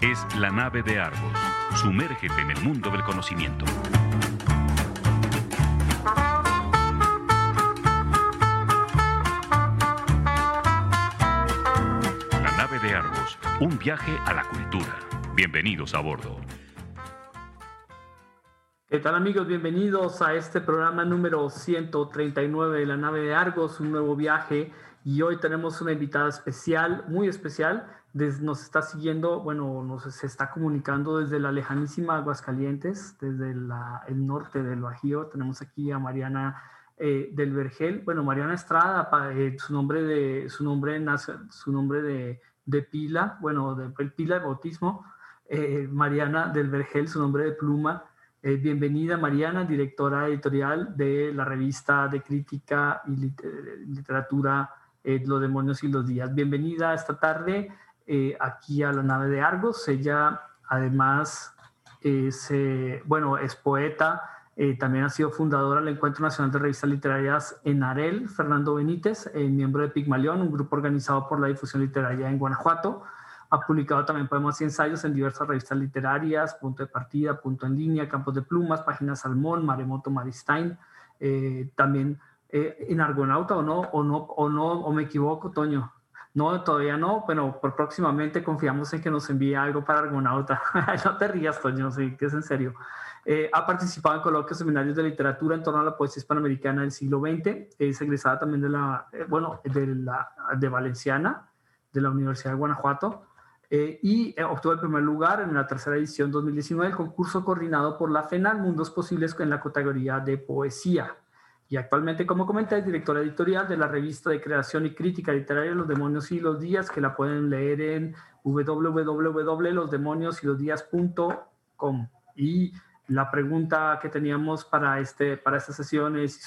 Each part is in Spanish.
Es la nave de Argos. Sumérgete en el mundo del conocimiento. La nave de Argos. Un viaje a la cultura. Bienvenidos a bordo. ¿Qué tal amigos? Bienvenidos a este programa número 139 de la nave de Argos, un nuevo viaje. Y hoy tenemos una invitada especial, muy especial. Nos está siguiendo, bueno, nos está comunicando desde la lejanísima Aguascalientes, desde el norte del Bajío. Tenemos aquí a Mariana eh, del Vergel. Bueno, Mariana Estrada, eh, su nombre de, su nombre, su nombre de, de pila, bueno, de, pila de bautismo. Eh, Mariana del Vergel, su nombre de pluma. Bienvenida Mariana, directora editorial de la revista de crítica y literatura eh, Los demonios y los días. Bienvenida esta tarde eh, aquí a la nave de Argos. Ella además es, bueno, es poeta, también ha sido fundadora del Encuentro Nacional de Revistas Literarias en Arel, Fernando Benítez, miembro de Pigmalión, un grupo organizado por la difusión literaria en Guanajuato. Ha publicado también poemas y ensayos en diversas revistas literarias, Punto de Partida, Punto en Línea, Campos de Plumas, Páginas Salmón, Maremoto Maristain, eh, también eh, en Argonauta o no, o no, o no, o me equivoco, Toño. No, todavía no, pero por próximamente confiamos en que nos envíe algo para Argonauta. no te rías, Toño, sí, que es en serio. Eh, ha participado en coloquios, seminarios de literatura en torno a la poesía hispanoamericana del siglo XX. Es egresada también de la, bueno, de la, de Valenciana, de la Universidad de Guanajuato. Eh, y eh, obtuvo el primer lugar en la tercera edición 2019 del concurso coordinado por la FENAL Mundos Posibles en la categoría de poesía. Y actualmente, como comenté, es directora editorial de la revista de creación y crítica literaria Los Demonios y los Días, que la pueden leer en www.losdemoniosylosdías.com. Y la pregunta que teníamos para, este, para esta sesión es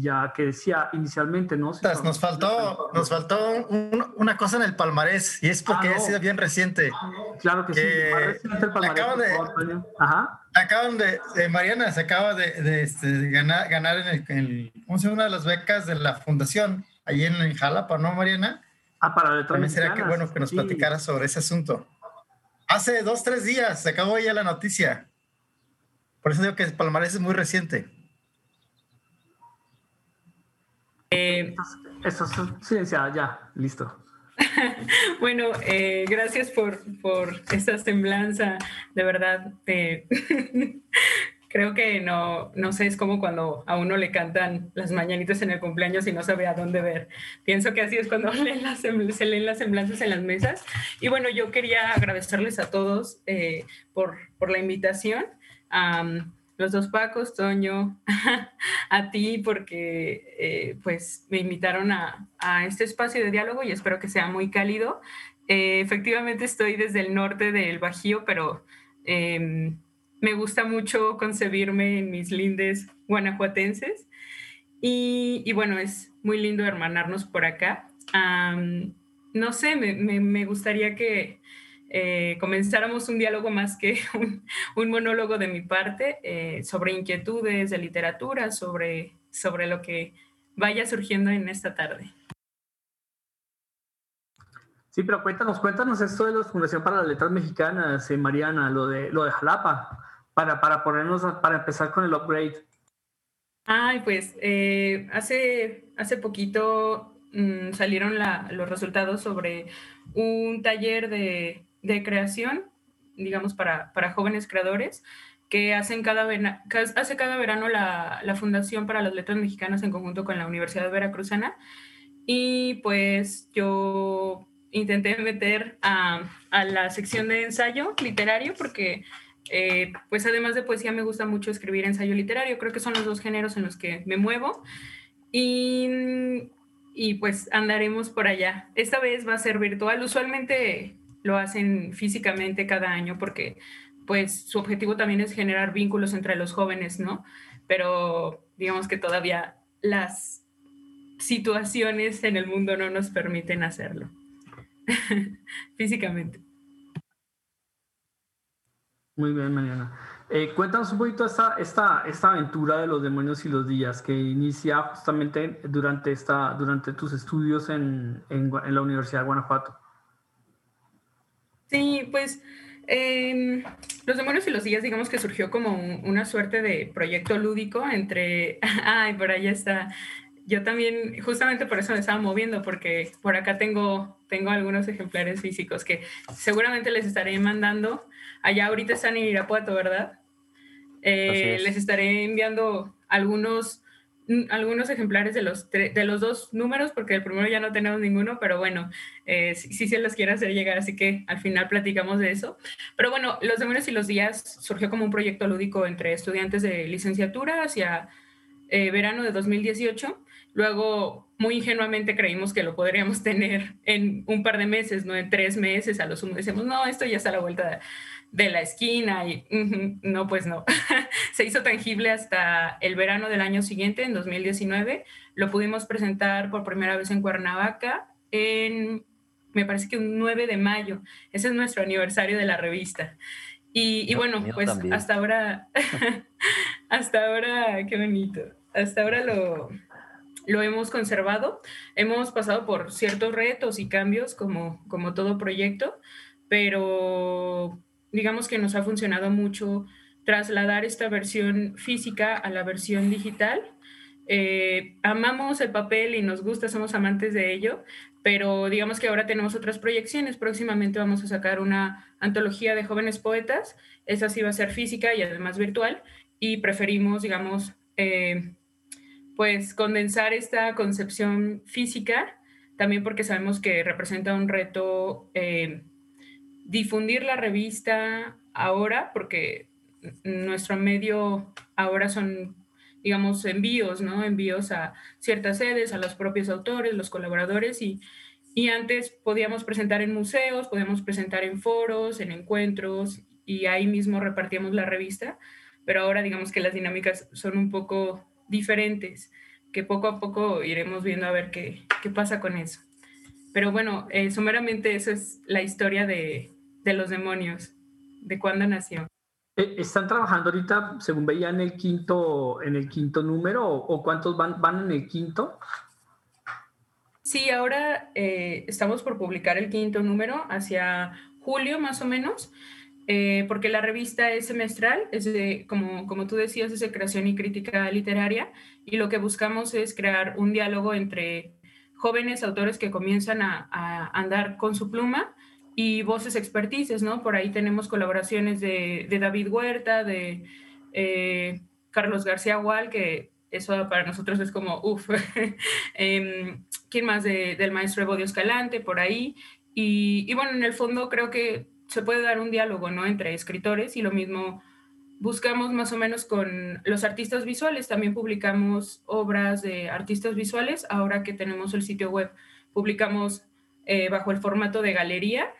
ya que decía inicialmente, ¿no? nos faltó, nos faltó una cosa en el palmarés y es porque ah, ha sido bien reciente. Claro que, sí. el palmarés, acaban de, Ajá. acaban de, Mariana se acaba de, este, ganar, ganar en, el, ¿cómo se llama? Una de las becas de la fundación allí en, Jalapa, ¿no, Mariana? Ah, para letras También sería que bueno que nos platicara sobre ese asunto. Hace dos, tres días se acabó ya la noticia. Por eso digo que Palmarés es muy reciente. Eh, eso es silenciada, ya, listo. bueno, eh, gracias por, por esta semblanza, de verdad. Eh, creo que no, no sé, es como cuando a uno le cantan las mañanitas en el cumpleaños y no sabe a dónde ver. Pienso que así es cuando leen las, se leen las semblanzas en las mesas. Y bueno, yo quería agradecerles a todos por, por la invitación a los dos Pacos, Toño, a ti porque eh, pues me invitaron a, este espacio de diálogo y espero que sea muy cálido. Eh, efectivamente estoy desde el norte del Bajío, pero em, me gusta mucho concebirme en mis lindes guanajuatenses y, bueno, es muy lindo hermanarnos por acá. no sé, me gustaría que eh, comenzáramos un diálogo más que un, monólogo de mi parte eh, sobre inquietudes de literatura, sobre, sobre lo que vaya surgiendo en esta tarde. Sí, pero cuéntanos, cuéntanos esto de la Fundación para las Letras Mexicanas, eh, Mariana, lo de, lo de Jalapa, para, para ponernos, para empezar con el upgrade. Ay, pues hace, hace poquito mm, salieron los resultados sobre un taller de de creación, digamos, para, para jóvenes creadores, que hacen cada hace cada verano la, la, Fundación para las Letras Mexicanas en conjunto con la Universidad Veracruzana. Y pues yo intenté meter a, a la sección de ensayo literario porque eh, pues además de poesía me gusta mucho escribir ensayo literario, creo que son los dos géneros en los que me muevo y, y pues andaremos por allá. Esta vez va a ser virtual, usualmente lo hacen físicamente cada año porque pues su objetivo también es generar vínculos entre los jóvenes, ¿no? Pero digamos que todavía las situaciones en el mundo no nos permiten hacerlo físicamente. Muy bien, Mariana. Eh, cuéntanos un poquito esta, esta, esta aventura de los demonios y los días que inicia justamente durante, esta, durante tus estudios en, en la Universidad de Guanajuato. Sí, pues em, Los Demonios y los Días, digamos que surgió como una suerte de proyecto lúdico entre, ay, por allá está, yo también, justamente por eso me estaba moviendo, porque por acá tengo, tengo algunos ejemplares físicos que seguramente les estaré mandando. Allá ahorita están en Irapuato, ¿verdad? Eh, les estaré enviando algunos algunos ejemplares de los, de los dos números, porque el primero ya no tenemos ninguno, pero bueno, eh, sí, se los quiero hacer llegar, así que al final platicamos de eso. Pero bueno, Los Demonios y los Días surgió como un proyecto lúdico entre estudiantes de licenciatura hacia eh, verano de 2018. Luego, muy ingenuamente creímos que lo podríamos tener en un par de meses, no en tres meses, a lo sumo decimos, no, esto ya está a la vuelta de de la esquina y no, pues no. Se hizo tangible hasta el verano del año siguiente, en 2019. Lo pudimos presentar por primera vez en Cuernavaca en, me parece que un 9 de mayo. Ese es nuestro aniversario de la revista. Y, bueno, pues hasta ahora, hasta ahora, qué bonito. Hasta ahora lo, lo hemos conservado. Hemos pasado por ciertos retos y cambios como, como todo proyecto, pero digamos que nos ha funcionado mucho trasladar esta versión física a la versión digital. Eh, amamos el papel y nos gusta, somos amantes de ello, pero digamos que ahora tenemos otras proyecciones. Próximamente vamos a sacar una antología de jóvenes poetas. Esa sí va a ser física y además virtual. Y preferimos, digamos, eh, pues condensar esta concepción física, también porque sabemos que representa un reto. Eh, difundir la revista ahora, porque nuestro medio ahora son, digamos, envíos, ¿no? Envíos a ciertas sedes, a los propios autores, los colaboradores y, y antes podíamos presentar en museos, podíamos presentar en foros, en encuentros y ahí mismo repartíamos la revista, pero ahora digamos que las dinámicas son un poco diferentes, que poco a poco iremos viendo a ver qué, qué pasa con eso. Pero bueno, eh, sumeramente esa es la historia de, de los demonios? ¿De cuándo nació? Eh, ¿Están trabajando ahorita, según veía, en el quinto, en el quinto número o, cuántos van, van en el quinto? Sí, ahora eh, estamos por publicar el quinto número hacia julio más o menos, eh, porque la revista es semestral, es de, como, como tú decías, es de creación y crítica literaria, y lo que buscamos es crear un diálogo entre jóvenes autores que comienzan a, a andar con su pluma y voces expertices, ¿no? Por ahí tenemos colaboraciones de, David Huerta, de eh, Carlos García Gual, que eso para nosotros es como, uff, em, ¿quién más? del maestro Evodio Escalante, por ahí. Y, bueno, en el fondo creo que se puede dar un diálogo, ¿no? Entre escritores y lo mismo buscamos más o menos con los artistas visuales. También publicamos obras de artistas visuales. Ahora que tenemos el sitio web, publicamos eh, bajo el formato de galería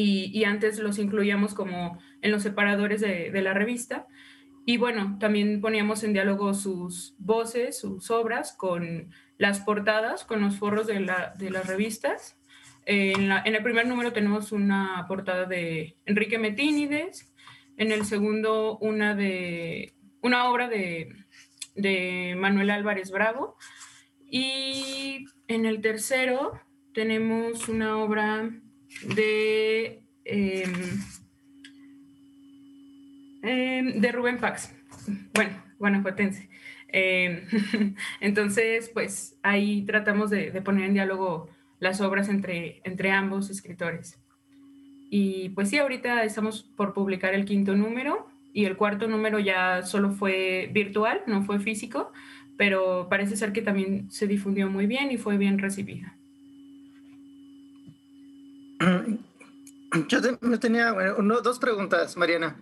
y, antes los incluíamos como en los separadores de, la revista. Y bueno, también poníamos en diálogo sus voces, sus obras con las portadas, con los forros de, las revistas. En, el primer número tenemos una portada de Enrique Metínides, en el segundo una, de, una obra de, de Manuel Álvarez Bravo y en el tercero tenemos una obra de, em, de Rubén Pax, bueno, guanajuatense. Em, entonces, pues ahí tratamos de, poner en diálogo las obras entre, entre ambos escritores. Y pues sí, ahorita estamos por publicar el quinto número y el cuarto número ya solo fue virtual, no fue físico, pero parece ser que también se difundió muy bien y fue bien recibido. Yo tenía dos preguntas, Mariana.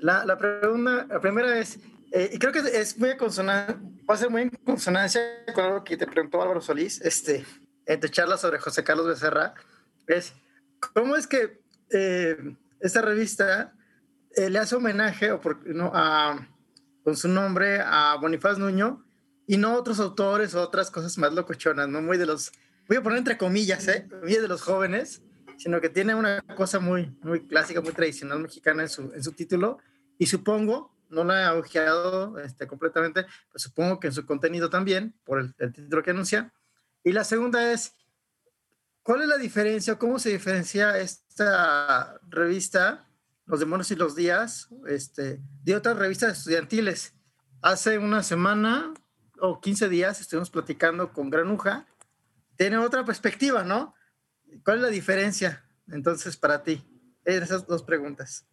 La, la, pregunta, la primera es, eh, y creo que es muy consonante, va a ser muy en consonancia con algo que te preguntó Álvaro Solís, este, en tu charla sobre José Carlos Becerra, es, ¿cómo es que eh, esta revista eh, le hace homenaje o por, no, a, con su nombre a Bonifaz Nuño y no a otros autores o otras cosas más locochonas, ¿no? Muy de los, voy a poner entre comillas, ¿eh? Muy de los jóvenes sino que tiene una cosa muy, muy clásica, muy tradicional mexicana en su, en su título, y supongo, no la he ojeado este, completamente, pero supongo que en su contenido también, por el, título que anuncia. Y la segunda es, ¿cuál es la diferencia? ¿Cómo se diferencia esta revista, Los Demonios y los Días, este, de otras revistas estudiantiles? Hace una semana o 15 días estuvimos platicando con Granuja. Tiene otra perspectiva, ¿no? ¿Cuál es la diferencia entonces para ti? Esas dos preguntas.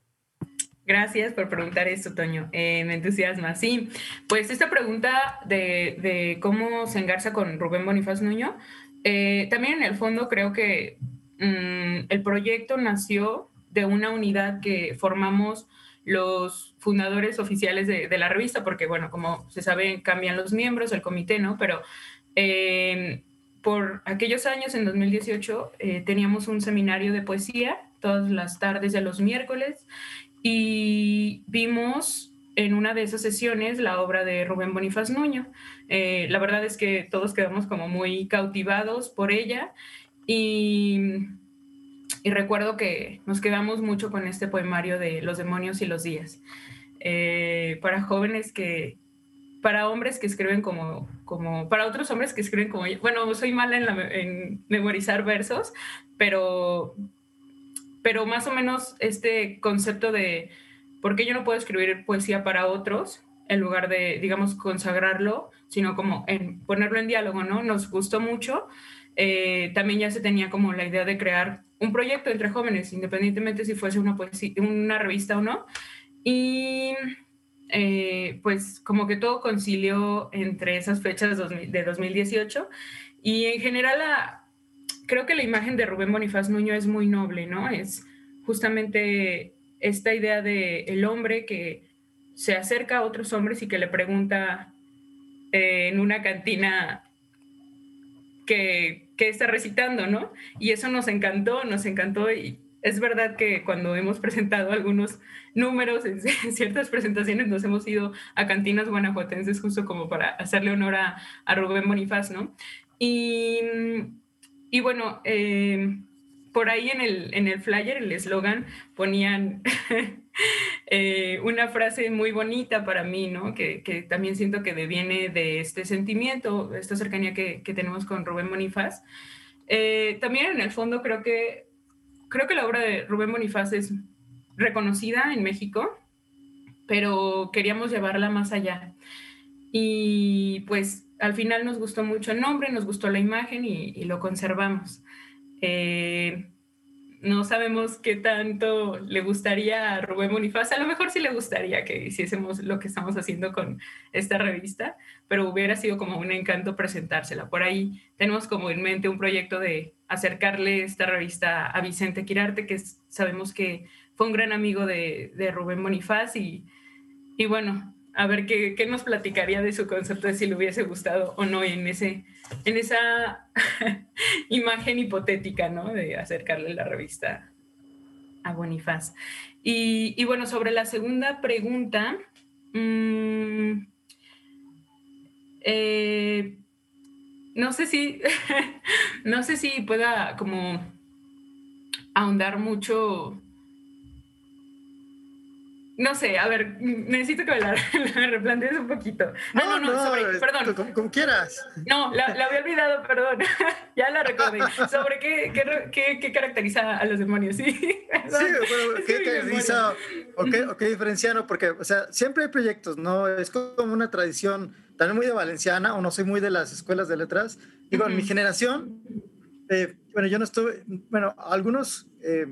Gracias por preguntar esto, Toño. Eh, me entusiasma. Sí, pues esta pregunta de, cómo se engarza con Rubén Bonifaz Nuño, eh, también en el fondo creo que mm, el proyecto nació de una unidad que formamos los fundadores oficiales de, la revista, porque bueno, como se sabe, cambian los miembros del comité, ¿no? Pero eh, por aquellos años, en 2018, teníamos un seminario de poesía todas las tardes de los miércoles y vimos en una de esas sesiones la obra de Rubén Bonifaz Nuño. Eh, la verdad es que todos quedamos como muy cautivados por ella y, recuerdo que nos quedamos mucho con este poemario de Los demonios y los días. Eh, para jóvenes que, para hombres que escriben como, como, para otros hombres que escriben como, bueno, soy mala en, memorizar versos, pero pero más o menos este concepto de por qué yo no puedo escribir poesía para otros en lugar de, digamos, consagrarlo, sino como ponerlo en diálogo, ¿no? Nos gustó mucho. Eh, también ya se tenía como la idea de crear un proyecto entre jóvenes, independientemente si fuese una, una revista o no. Y eh, pues como que todo concilió entre esas fechas de 2018 y en general creo que la imagen de Rubén Bonifaz Nuño es muy noble, ¿no? Es justamente esta idea de el hombre que se acerca a otros hombres y que le pregunta eh, en una cantina qué está recitando, ¿no? Y eso nos encantó, nos encantó es verdad que cuando hemos presentado algunos números en, ciertas presentaciones nos hemos ido a cantinas guanajuatenses justo como para hacerle honor a, a Rubén Bonifaz, ¿no? Y bueno, eh, por ahí en el, en el flyer, el eslogan, ponían eh, una frase muy bonita para mí, ¿no? Que, también siento que deviene de este sentimiento, esta cercanía que, que tenemos con Rubén Bonifaz. Eh, también en el fondo creo que, creo que la obra de Rubén Bonifaz es reconocida en México, pero queríamos llevarla más allá. Y pues al final nos gustó mucho el nombre, nos gustó la imagen y, lo conservamos. Eh, no sabemos qué tanto le gustaría a Rubén Bonifaz. A lo mejor sí le gustaría que hiciésemos lo que estamos haciendo con esta revista, pero hubiera sido como un encanto presentársela. Por ahí tenemos como en mente un proyecto de acercarle esta revista a Vicente Quirarte, que sabemos que fue un gran amigo de, Rubén Bonifaz y, bueno, a ver qué, qué, nos platicaría de su concepto de si le hubiese gustado o no en, ese, en esa imagen hipotética, ¿no? De acercarle la revista a Bonifaz. Y, y bueno, sobre la segunda pregunta, mmm, eh, no sé si, no sé si pueda como ahondar mucho no sé, a ver, necesito que me la, replantees un poquito. No, no, no, sobre, perdón. Como, quieras. No, la, había olvidado, perdón. ya la recordé. ¿Sobre qué, qué, qué, caracteriza a los demonios? Sí, sí bueno, ¿qué caracteriza o qué, o qué diferencia? No? Porque, o sea, siempre hay proyectos, ¿no? Es como una tradición, también muy de valenciana, o no soy muy de las escuelas de letras. Digo, en mi generación, eh, bueno, yo no estuve, bueno, algunos eh,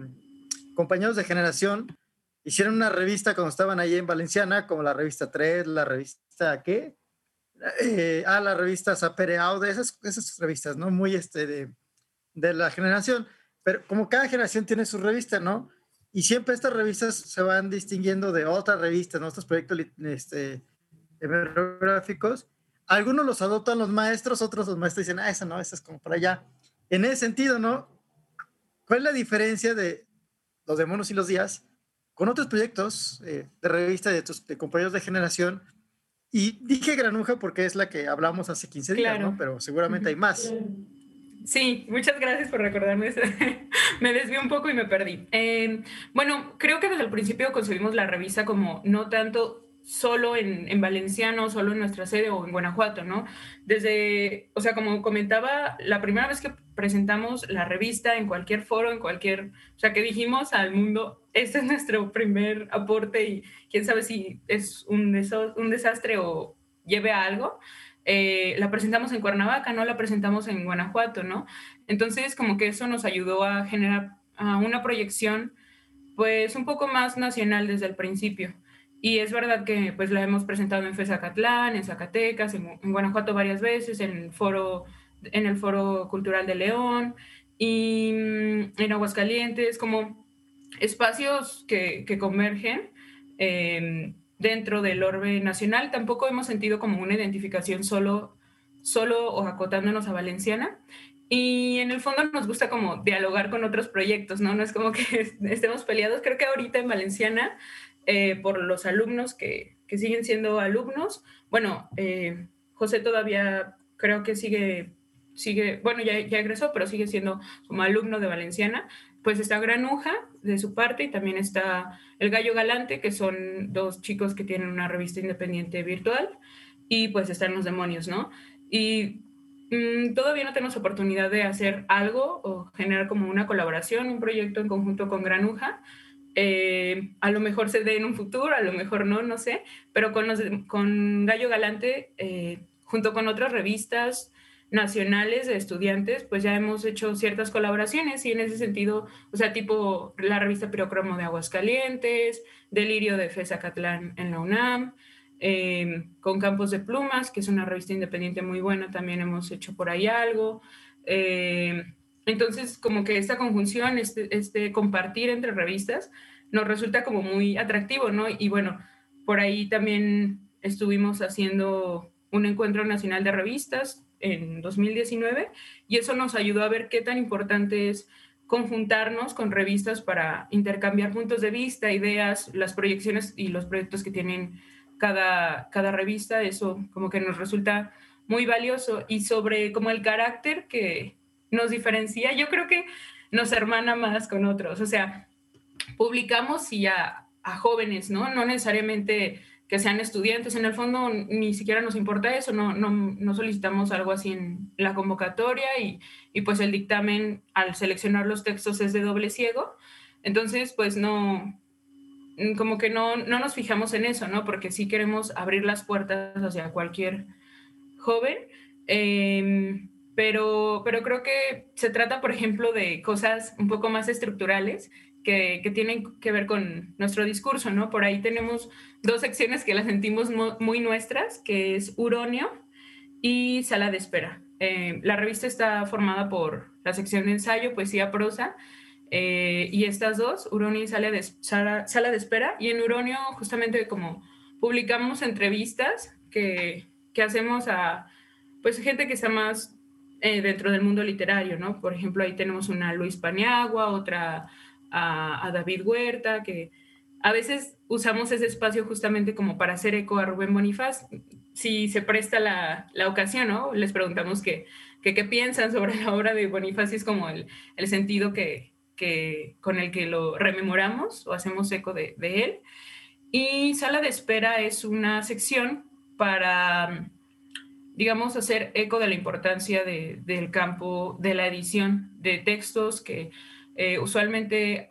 compañeros de generación hicieron una revista cuando estaban ahí en Valenciana, como la revista 3, la revista, ¿qué? Eh, ah, la revista Zapereao, de esas, esas revistas, ¿no? Muy este de, de, la generación. Pero como cada generación tiene su revista, ¿no? Y siempre estas revistas se van distinguiendo de otras revistas, ¿no? Estos proyectos este, gráficos. Algunos los adoptan los maestros, otros los maestros dicen, ah, esa no, esa es como para allá. En ese sentido, ¿no? ¿Cuál es la diferencia de los demonios y los días? con otros proyectos eh, de revista de tus compañeros de generación. Y dije Granuja porque es la que hablamos hace 15 días, ¿no? Pero seguramente hay más. Sí, muchas gracias por recordarme eso. me desvié un poco y me perdí. Eh, bueno, creo que desde el principio concebimos la revista como no tanto solo en, en, Valenciano, solo en nuestra sede o en Guanajuato, ¿no? Desde, o sea, como comentaba, la primera vez que presentamos la revista en cualquier foro, en cualquier, o sea, que dijimos al mundo, este es nuestro primer aporte y quién sabe si es un, desastre o lleve a algo. Eh, la presentamos en Cuernavaca, no la presentamos en Guanajuato, ¿no? Entonces, como que eso nos ayudó a generar una proyección, pues, un poco más nacional desde el principio. Y es verdad que, pues, la hemos presentado en FESACatlán, en Zacatecas, en, Guanajuato varias veces, en el, foro, en el Foro Cultural de León y mm, en Aguascalientes, como espacios que, que convergen. Eh, dentro del orbe nacional. Tampoco hemos sentido como una identificación solo, solo o acotándonos a Valenciana. Y en el fondo nos gusta como dialogar con otros proyectos, ¿no? No es como que estemos peleados. Creo que ahorita en Valenciana, eh, por los alumnos que, que, siguen siendo alumnos, bueno, eh, José todavía creo que sigue, sigue bueno, ya, ya egresó, pero sigue siendo como alumno de Valenciana pues está Granuja de su parte y también está El Gallo Galante, que son dos chicos que tienen una revista independiente virtual, y pues están los demonios, ¿no? Y mm, todavía no tenemos oportunidad de hacer algo o generar como una colaboración, un proyecto en conjunto con Granuja. Eh, a lo mejor se dé en un futuro, a lo mejor no, no sé, pero con, con Gallo Galante, eh, junto con otras revistas, nacionales de estudiantes, pues ya hemos hecho ciertas colaboraciones y en ese sentido, o sea, tipo la revista Pirocromo de Aguascalientes, Delirio de Catlán en la UNAM, eh, con Campos de Plumas, que es una revista independiente muy buena, también hemos hecho por ahí algo. Eh, entonces, como que esta conjunción, este, este compartir entre revistas, nos resulta como muy atractivo, ¿no? Y bueno, por ahí también estuvimos haciendo un encuentro nacional de revistas en 2019 y eso nos ayudó a ver qué tan importante es conjuntarnos con revistas para intercambiar puntos de vista, ideas, las proyecciones y los proyectos que tienen cada, cada revista. Eso como que nos resulta muy valioso y sobre como el carácter que nos diferencia, yo creo que nos hermana más con otros. O sea, publicamos y a, jóvenes, ¿no? No necesariamente que sean estudiantes. En el fondo ni siquiera nos importa eso, no, no, no solicitamos algo así en la convocatoria y, y, pues el dictamen al seleccionar los textos es de doble ciego. Entonces, pues no, como que no, no nos fijamos en eso, ¿no? Porque sí queremos abrir las puertas hacia cualquier joven. Em, pero, pero creo que se trata, por ejemplo, de cosas un poco más estructurales que, que, tienen que ver con nuestro discurso, ¿no? Por ahí tenemos dos secciones que las sentimos muy nuestras, que es Uronio y Sala de Espera. Eh, la revista está formada por la sección de ensayo, poesía, prosa, eh, y estas dos, Uronio y Sala de, Sala, de Espera. Y en Uronio, justamente como publicamos entrevistas que, que hacemos a pues gente que está más eh, dentro del mundo literario, ¿no? Por ejemplo, ahí tenemos una Luis Paniagua, otra a, David Huerta, que a veces usamos ese espacio justamente como para hacer eco a Rubén Bonifaz. Si se presta la, la ocasión, ¿no? Les preguntamos qué qué piensan sobre la obra de Bonifaz y es como el, el sentido que, que, con el que lo rememoramos o hacemos eco de, de, él. Y Sala de Espera es una sección para, digamos, hacer eco de la importancia de, del campo de la edición de textos que eh, usualmente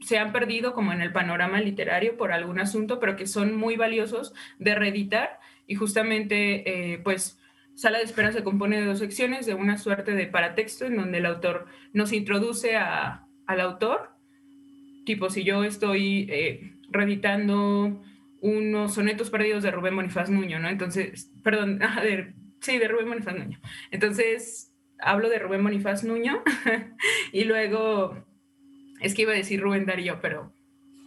se han perdido como en el panorama literario por algún asunto, pero que son muy valiosos de reeditar. Y justamente eh, pues Sala de Espera se compone de dos secciones, de una suerte de paratexto en donde el autor nos introduce a, al autor, tipo si yo estoy eh, reeditando unos sonetos perdidos de Rubén Bonifaz Nuño, ¿no? Entonces, perdón, sí, de Rubén Bonifaz Nuño. Entonces, hablo de Rubén Bonifaz Nuño y luego, es que iba a decir Rubén Darío, pero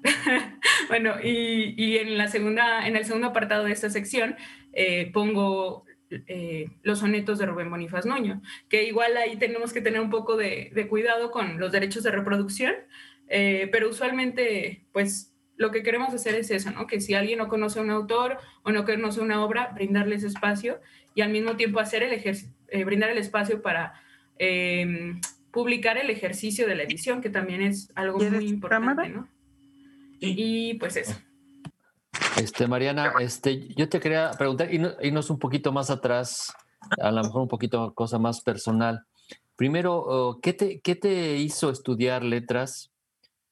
bueno, y, y, en, la segunda, en el segundo apartado de esta sección eh, pongo eh, los sonetos de Rubén Bonifaz Nuño, que igual ahí tenemos que tener un poco de, de cuidado con los derechos de reproducción, eh, pero usualmente, pues lo que queremos hacer es eso, ¿no? Que si alguien no conoce a un autor o no conoce una obra, brindarles espacio y al mismo tiempo hacer el ejercicio eh, brindar el espacio para em, publicar el ejercicio de la edición, que también es algo muy importante, ¿no? Y pues eso. Este, Mariana, este, yo te quería preguntar, y irnos un poquito más atrás a lo mejor un poquito cosa más personal. Primero, oh, ¿qué te, qué te hizo estudiar letras?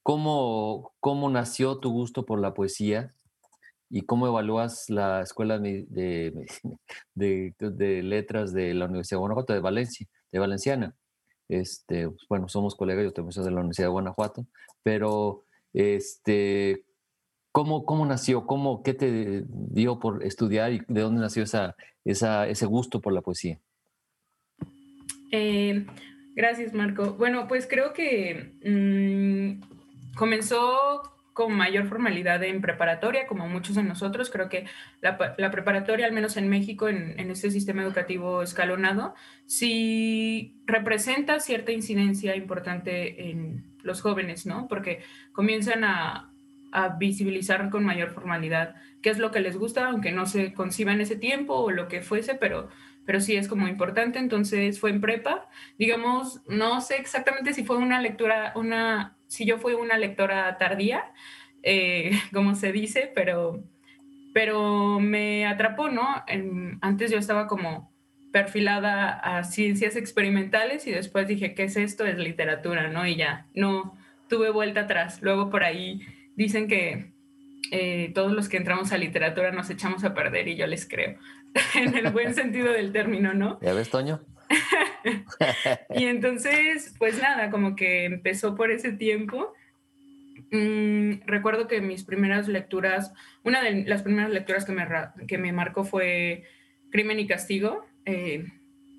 ¿Cómo, ¿Cómo nació tu gusto por la poesía? ¿Y cómo evalúas la Escuela de, de, Letras de la Universidad de Guanajuato, de Valencia, de Valenciana? Este, pues, bueno, somos colegas, yo también soy de la Universidad de Guanajuato, pero este, ¿cómo, cómo nació? ¿Cómo, ¿Qué te dio por estudiar y de dónde nació esa, esa, ese gusto por la poesía? Eh, gracias, Marco. Bueno, pues creo que mm, comenzó con mayor formalidad en preparatoria, como muchos de nosotros. Creo que la, preparatoria, al menos en México, en, este sistema educativo escalonado, sí representa cierta incidencia importante en los jóvenes, ¿no? Porque comienzan a, a visibilizar con mayor formalidad qué es lo que les gusta, aunque no se conciba en ese tiempo o lo que fuese, pero pero sí es como importante. Entonces fue en prepa. Digamos, no sé exactamente si fue una lectura, una, si yo fui una lectora tardía, eh, como se dice, pero, pero me atrapó, ¿no? antes yo estaba como perfilada a ciencias experimentales y después dije, ¿qué es esto? Es literatura, ¿no? Y ya, no tuve vuelta atrás. Luego por ahí dicen que eh, todos los que entramos a literatura nos echamos a perder y yo les creo. en el buen sentido del término, ¿no? ¿Ya ves, Toño? y entonces, pues nada, como que empezó por ese tiempo. Mm, recuerdo que mis primeras lecturas, una de las primeras lecturas que me, que me marcó fue Crimen y Castigo. Eh,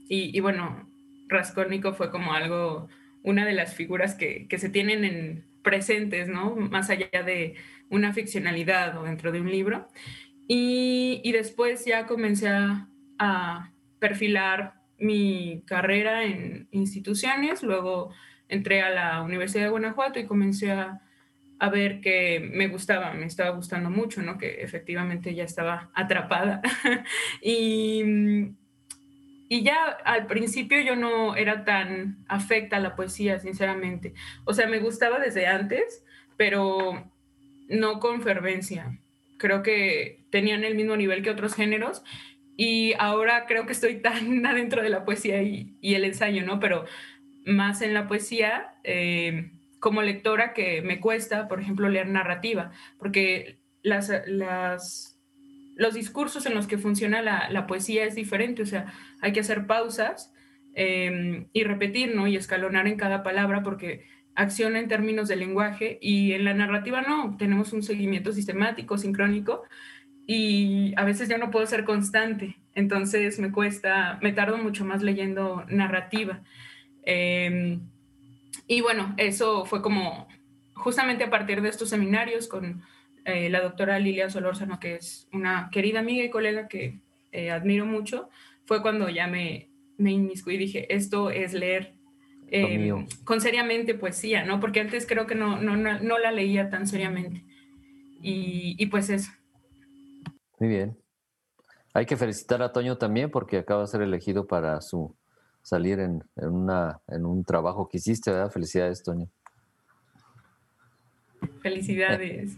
y, bueno, Raskolnikov fue como algo, una de las figuras que, que se tienen en presentes, ¿no? Más allá de una ficcionalidad o dentro de un libro. Y, después ya comencé a, perfilar mi carrera en instituciones, luego entré a la Universidad de Guanajuato y comencé a, ver que me gustaba, me estaba gustando mucho, ¿no? Que efectivamente ya estaba atrapada. y, y ya al principio yo no era tan afecta a la poesía, sinceramente. O sea, me gustaba desde antes, pero no con fervencia creo que tenían el mismo nivel que otros géneros y ahora creo que estoy tan adentro de la poesía y, el ensayo, ¿no? Pero más en la poesía, eh, como lectora que me cuesta, por ejemplo, leer narrativa, porque las, los discursos en los que funciona la, poesía es diferente, o sea, hay que hacer pausas eh, y repetir, ¿no? Y escalonar en cada palabra, porque acciona en términos de lenguaje y en la narrativa no, tenemos un seguimiento sistemático, sincrónico y a veces ya no puedo ser constante, entonces me cuesta, me tardo mucho más leyendo narrativa. Em, y bueno, eso fue como justamente a partir de estos seminarios con eh, la doctora Lilia Solórzano, que es una querida amiga y colega que eh, admiro mucho, fue cuando ya me, me inmiscuí y dije, esto es leer eh, con seriamente poesía, ¿no? Porque antes creo que no, no, no, la leía tan seriamente. Y, y, pues eso. Muy bien. Hay que felicitar a Toño también porque acaba de ser elegido para su salir en, en, una, en un trabajo que hiciste, ¿verdad? Felicidades, Toño. Felicidades.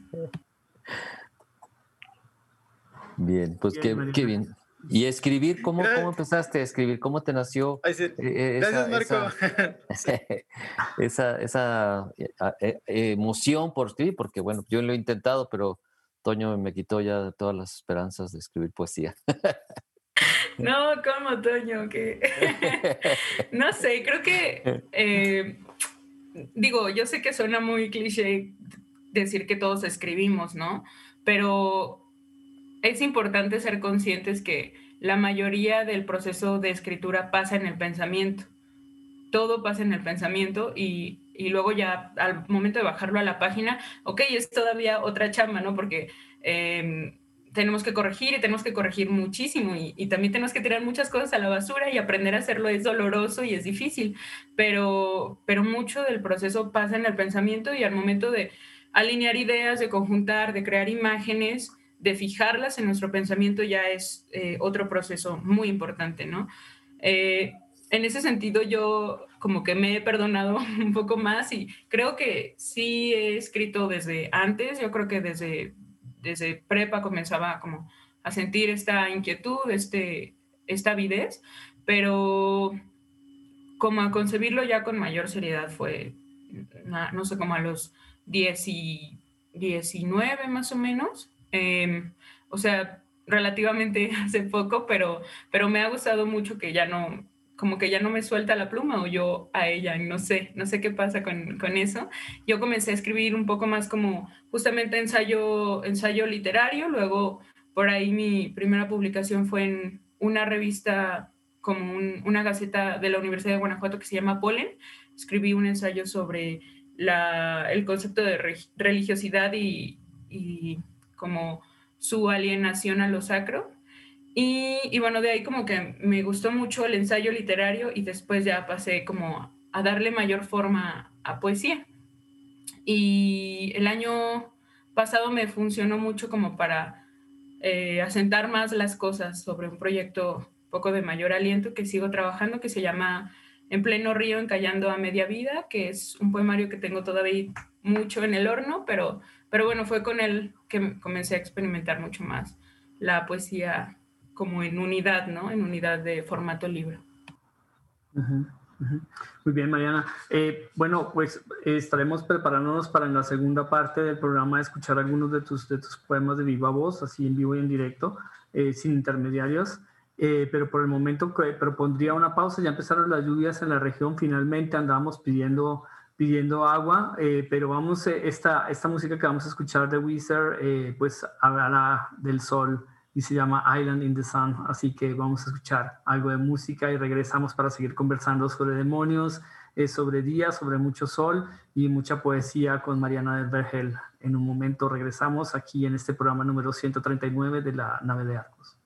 Bien, pues qué, qué, bien. ¿Y escribir? ¿Cómo, cómo empezaste a escribir? ¿Cómo te nació? Eh, eh, Gracias, Marco. Esa, esa, eh, emoción por escribir, porque bueno, yo lo he intentado, pero Toño me quitó ya todas las esperanzas de escribir poesía. No, ¿cómo, Toño? no sé, creo que, digo, yo sé que suena muy cliché decir que todos escribimos, ¿no? Pero es importante ser conscientes que la mayoría del proceso de escritura pasa en el pensamiento. Todo pasa en el pensamiento y, luego ya al momento de bajarlo a la página, ok, es todavía otra chamba, ¿no? Porque em, tenemos que corregir y tenemos que corregir muchísimo y, y, también tenemos que tirar muchas cosas a la basura y aprender a hacerlo es doloroso y es difícil, pero, pero mucho del proceso pasa en el pensamiento y al momento de alinear ideas, de conjuntar, de crear imágenes, de fijarlas en nuestro pensamiento ya es eh, otro proceso muy importante, ¿no? Eh, en ese sentido yo como que me he perdonado un poco más y creo que sí he escrito desde antes, yo creo que desde, desde prepa comenzaba como a sentir esta inquietud, este, esta avidez, pero como a concebirlo ya con mayor seriedad fue, no sé, como a los 10 y 19 más o menos. Em, o sea, relativamente hace poco, pero, pero me ha gustado mucho que ya no, como que ya no me suelta la pluma o yo a ella, no sé, no sé qué pasa con, con eso. Yo comencé a escribir un poco más como justamente ensayo, ensayo literario, luego por ahí mi primera publicación fue en una revista como una gaceta de la Universidad de Guanajuato que se llama Polen. Escribí un ensayo sobre la, el concepto de religiosidad y, y, como su alienación a lo sacro. Y, y, bueno, de ahí como que me gustó mucho el ensayo literario y después ya pasé como a darle mayor forma a poesía. Y el año pasado me funcionó mucho como para eh, asentar más las cosas sobre un proyecto poco de mayor aliento que sigo trabajando, que se llama En pleno río, encallando a media vida, que es un poemario que tengo todavía mucho en el horno, pero, pero bueno, fue con él que comencé a experimentar mucho más la poesía como en unidad, ¿no? En unidad de formato libro. Muy bien, Mariana. Eh, bueno, pues estaremos preparándonos para en la segunda parte del programa escuchar algunos de tus, de tus poemas de viva voz, así en vivo y en directo, eh, sin intermediarios. Eh, pero por el momento propondría una pausa. Ya empezaron las lluvias en la región, finalmente andamos pidiendo, pidiendo agua, pero vamos, esta, esta música que vamos a escuchar de Wizard, pues hablará del sol y se llama Island in the Sun. Así que vamos a escuchar algo de música y regresamos para seguir conversando sobre demonios, eh, sobre días, sobre mucho sol y mucha poesía con Mariana del Vergel. En un momento regresamos aquí en este programa número 139 de la nave de Arcos.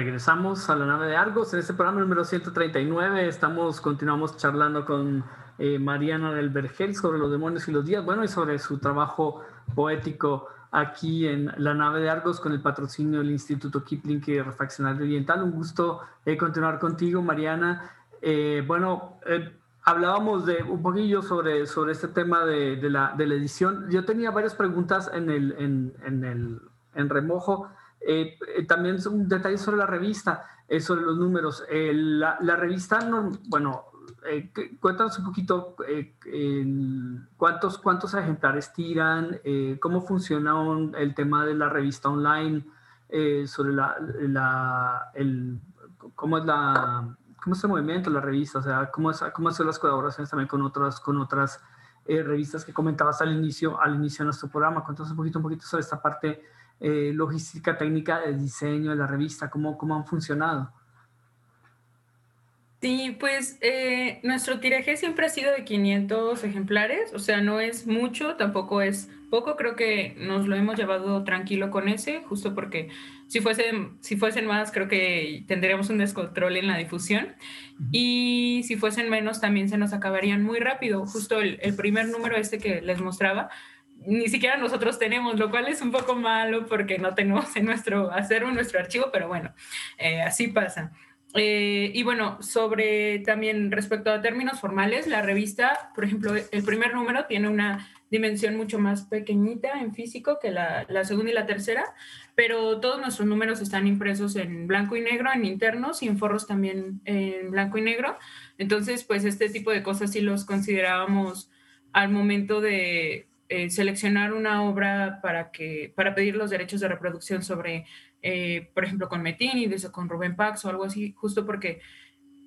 Regresamos a la nave de Argos. En este programa número 139 estamos, continuamos charlando con eh, Mariana del Vergel sobre los demonios y los días, bueno, y sobre su trabajo poético aquí en la nave de Argos con el patrocinio del Instituto Kipling y Refaccionario Oriental. Un gusto eh, continuar contigo, Mariana. Eh, bueno, hablábamos de un poquillo sobre, sobre este tema de, la, de la, edición. Yo tenía varias preguntas en el, en, en remojo. Eh, eh, también un detalle sobre la revista, eh, sobre los números. La, la, revista, no, bueno, cuéntanos un poquito cuántos, cuántos ejemplares tiran, cómo funciona el tema de la revista online, sobre la, la el, cómo es la cómo es el movimiento, la revista, o sea, cómo, es, cómo son las colaboraciones también con otras, con otras revistas que comentabas al inicio, al inicio de nuestro programa. Cuéntanos un poquito, un poquito sobre esta parte eh, logística técnica de diseño de la revista? ¿Cómo, cómo han funcionado? Sí, pues eh, nuestro tiraje siempre ha sido de 500 ejemplares, o sea, no es mucho, tampoco es poco, creo que nos lo hemos llevado tranquilo con ese, justo porque si fuesen, si fuesen más, creo que tendríamos un descontrol en la difusión, y si fuesen menos, también se nos acabarían muy rápido, justo el, el primer número este que les mostraba, ni siquiera nosotros tenemos, lo cual es un poco malo porque no tenemos en nuestro acervo, nuestro archivo, pero bueno, eh, así pasa. Eh, y bueno, sobre también respecto a términos formales, la revista, por ejemplo, el primer número tiene una dimensión mucho más pequeñita en físico que la, la, segunda y la tercera, pero todos nuestros números están impresos en blanco y negro, en internos y en forros también en blanco y negro. Entonces, pues este tipo de cosas sí los considerábamos al momento de, eh, seleccionar una obra para, que, para pedir los derechos de reproducción sobre, eh, por ejemplo, con Metini, con Rubén Pax o algo así, justo porque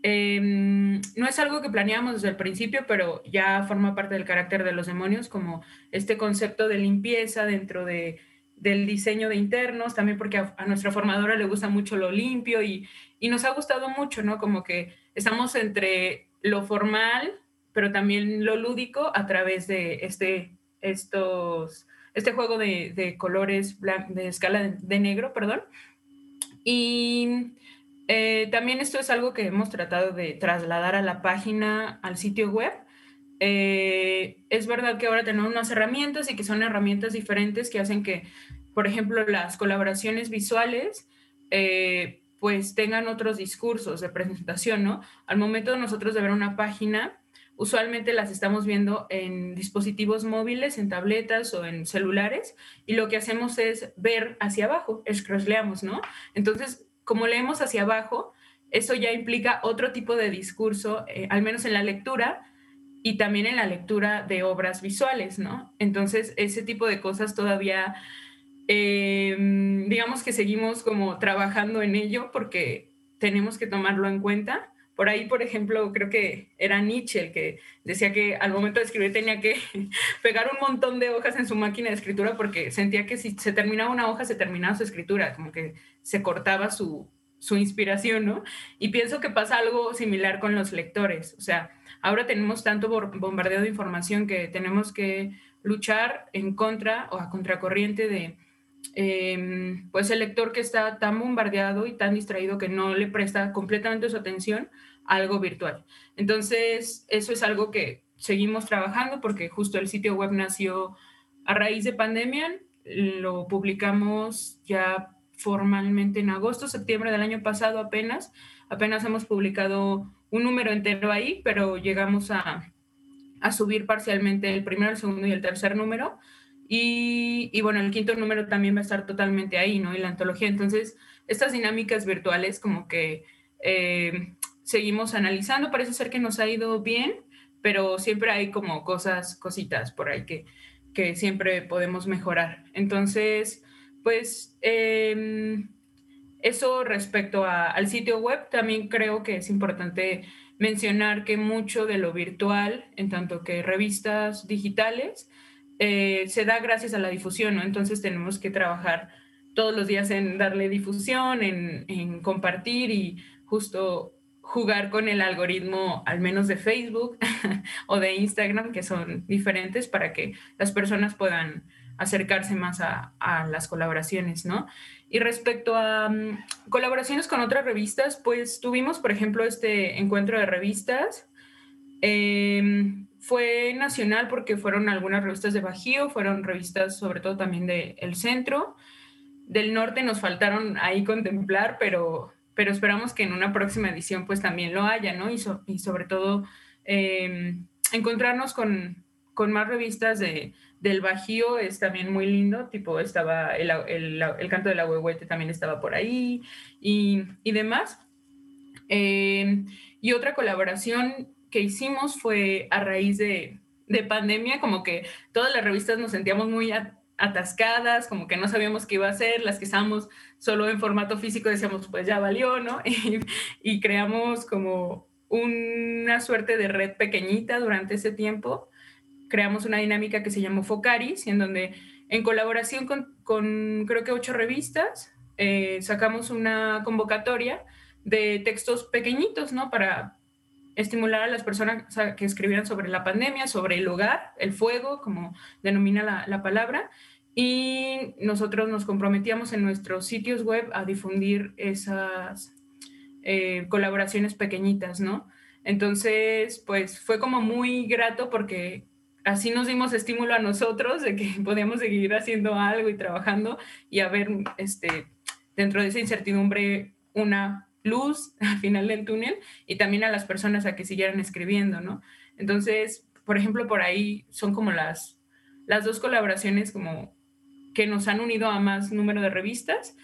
em, no es algo que planeamos desde el principio, pero ya forma parte del carácter de los demonios, como este concepto de limpieza dentro de, del diseño de internos, también porque a, a, nuestra formadora le gusta mucho lo limpio y, y nos ha gustado mucho, ¿no? Como que estamos entre lo formal, pero también lo lúdico a través de este estos, este juego de, colores de escala de, negro, perdón. Y eh, también esto es algo que hemos tratado de trasladar a la página, al sitio web. Eh, es verdad que ahora tenemos unas herramientas y que son herramientas diferentes que hacen que, por ejemplo, las colaboraciones visuales, eh, pues tengan otros discursos de presentación, ¿no? Al momento de nosotros de ver una página, usualmente las estamos viendo en dispositivos móviles, en tabletas o en celulares, y lo que hacemos es ver hacia abajo, scrollamos, ¿no? Entonces, como leemos hacia abajo, eso ya implica otro tipo de discurso, eh, al menos en la lectura y también en la lectura de obras visuales, ¿no? Entonces, ese tipo de cosas todavía, eh, digamos que seguimos como trabajando en ello porque tenemos que tomarlo en cuenta por ahí, por ejemplo, creo que era Nietzsche el que decía que al momento de escribir tenía que pegar un montón de hojas en su máquina de escritura porque sentía que si se terminaba una hoja, se terminaba su escritura, como que se cortaba su, su inspiración, ¿no? Y pienso que pasa algo similar con los lectores. O sea, ahora tenemos tanto bombardeo de información que tenemos que luchar en contra o a contracorriente de Em, pues el lector que está tan bombardeado y tan distraído que no le presta completamente su atención algo virtual. Entonces, eso es algo que seguimos trabajando porque justo el sitio web nació a raíz de pandemia, lo publicamos ya formalmente en agosto, septiembre del año pasado apenas, apenas hemos publicado un número entero ahí, pero llegamos a, a subir parcialmente el primero, el segundo y el tercer número y, bueno, el quinto número también va a estar totalmente ahí, ¿no? Y la antología. Entonces, estas dinámicas virtuales como que eh, seguimos analizando, parece ser que nos ha ido bien, pero siempre hay como cosas, cositas por ahí que, que siempre podemos mejorar. Entonces, pues em, eso respecto al sitio web, también creo que es importante mencionar que mucho de lo virtual, en tanto que revistas digitales, eh, se da gracias a la difusión, ¿no? Entonces tenemos que trabajar todos los días en darle difusión, en, compartir y justo jugar con el algoritmo, al menos de Facebook o de Instagram, que son diferentes para que las personas puedan acercarse más a, las colaboraciones, ¿no? Y respecto a mm, colaboraciones con otras revistas, pues tuvimos, por ejemplo, este encuentro de revistas. Em, fue nacional porque fueron algunas revistas de Bajío, fueron revistas sobre todo también del el centro. Del norte nos faltaron ahí contemplar, pero, pero esperamos que en una próxima edición pues también lo haya, ¿no? Y, sobre todo em, encontrarnos con, con más revistas de, del Bajío es también muy lindo, tipo estaba el, el, el canto de la huehuete también estaba por ahí y, y demás. Em, y otra colaboración que hicimos fue a raíz de, de, pandemia, como que todas las revistas nos sentíamos muy atascadas, como que no sabíamos qué iba a hacer, las que estábamos solo en formato físico decíamos, pues ya valió, ¿no? Y, creamos como una suerte de red pequeñita durante ese tiempo creamos una dinámica que se llamó Focaris, en donde en colaboración con, creo que ocho revistas, eh, sacamos una convocatoria de textos pequeñitos, ¿no? Para estimular a las personas que escribieran sobre la pandemia, sobre el hogar, el fuego, como denomina la, palabra, y nosotros nos comprometíamos en nuestros sitios web a difundir esas eh, colaboraciones pequeñitas, ¿no? Entonces, pues fue como muy grato porque así nos dimos estímulo a nosotros de que podíamos seguir haciendo algo y trabajando y a ver este, dentro de esa incertidumbre una luz al final del túnel y también a las personas a que siguieran escribiendo, ¿no? Entonces, por ejemplo, por ahí son como las, las dos colaboraciones como que nos han unido a más número de revistas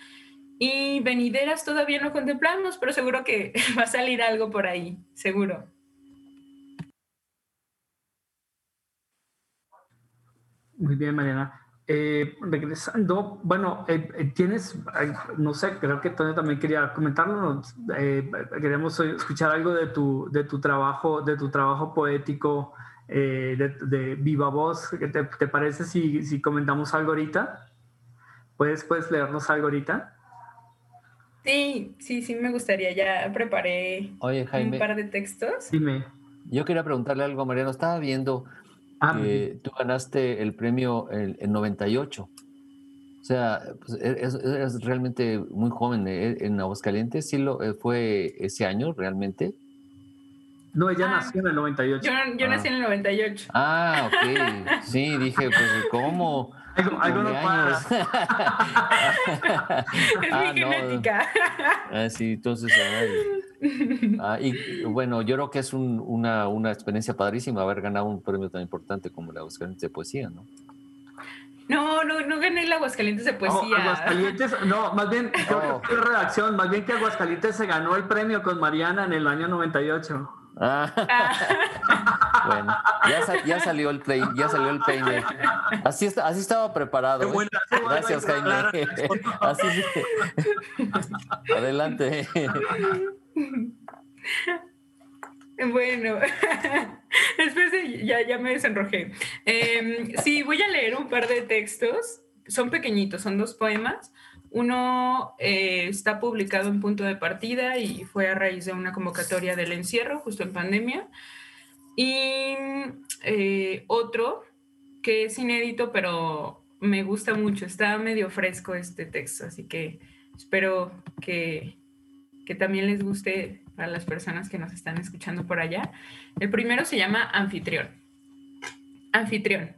y venideras todavía no contemplamos, pero seguro que va a salir algo por ahí, seguro. Muy bien, Mariana. Eh, regresando, bueno, eh, eh, tienes, no sé, creo que Tony también quería comentarlo. queremos escuchar algo de tu, de tu trabajo, de tu trabajo poético de, viva voz. ¿Te, te parece si, si, comentamos algo ahorita? ¿Puedes, ¿Puedes leernos algo ahorita? Sí, sí, sí, me gustaría. Ya preparé un par de textos. Dime. Yo quería preguntarle algo, Mariano. Estaba viendo Ah, tú ganaste el premio en, 98. O sea, pues, e, eres, realmente muy joven ¿eh? en Aguascalientes. ¿Sí lo eh, fue ese año realmente? No, ella ah, nació en el 98. Yo, yo nací en el 98. Ah, ok. Sí, dije, pues, ¿cómo? Algo, no para. es ah, mi genética. Ah, sí, entonces. Ah, y bueno, yo creo que es una, una, experiencia padrísima haber ganado un premio tan importante como el Aguascalientes de Poesía, ¿no? No, no, no gané el Aguascalientes de Poesía. No, Aguascalientes, no, más bien, creo que redacción, más bien que Aguascalientes se ganó el premio con Mariana en el año 98. Ah. bueno, ya, salió el play, ya salió el peine. Así, así estaba preparado. ¿eh? Gracias, Jaime. Así, Adelante. Bueno, después ya, ya me desenrojé. Em, sí, voy a leer un par de textos. Son pequeñitos, son dos poemas. Uno eh, está publicado en punto de partida y fue a raíz de una convocatoria del encierro, justo en pandemia. Y eh, otro que es inédito, pero me gusta mucho. Está medio fresco este texto, así que espero que, que también les guste a las personas que nos están escuchando por allá. El primero se llama Anfitrión. Anfitrión.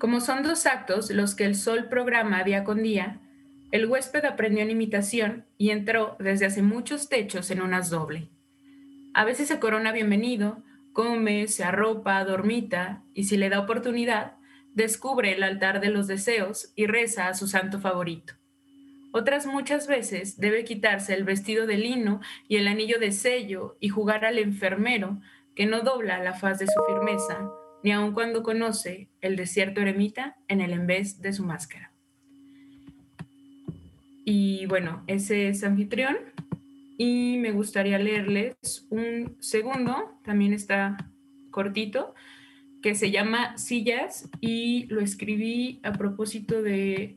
Como son dos actos los que el sol programa día con día, el huésped aprendió en imitación y entró desde hace muchos techos en unas doble. A veces se corona bienvenido, come, se arropa, dormita y si le da oportunidad, descubre el altar de los deseos y reza a su santo favorito. Otras muchas veces debe quitarse el vestido de lino y el anillo de sello y jugar al enfermero que no dobla la faz de su firmeza, ni aun cuando conoce el desierto eremita en el en vez de su máscara. Y bueno, ese es anfitrión. Y me gustaría leerles un segundo, también está cortito, que se llama Sillas y lo escribí a propósito de...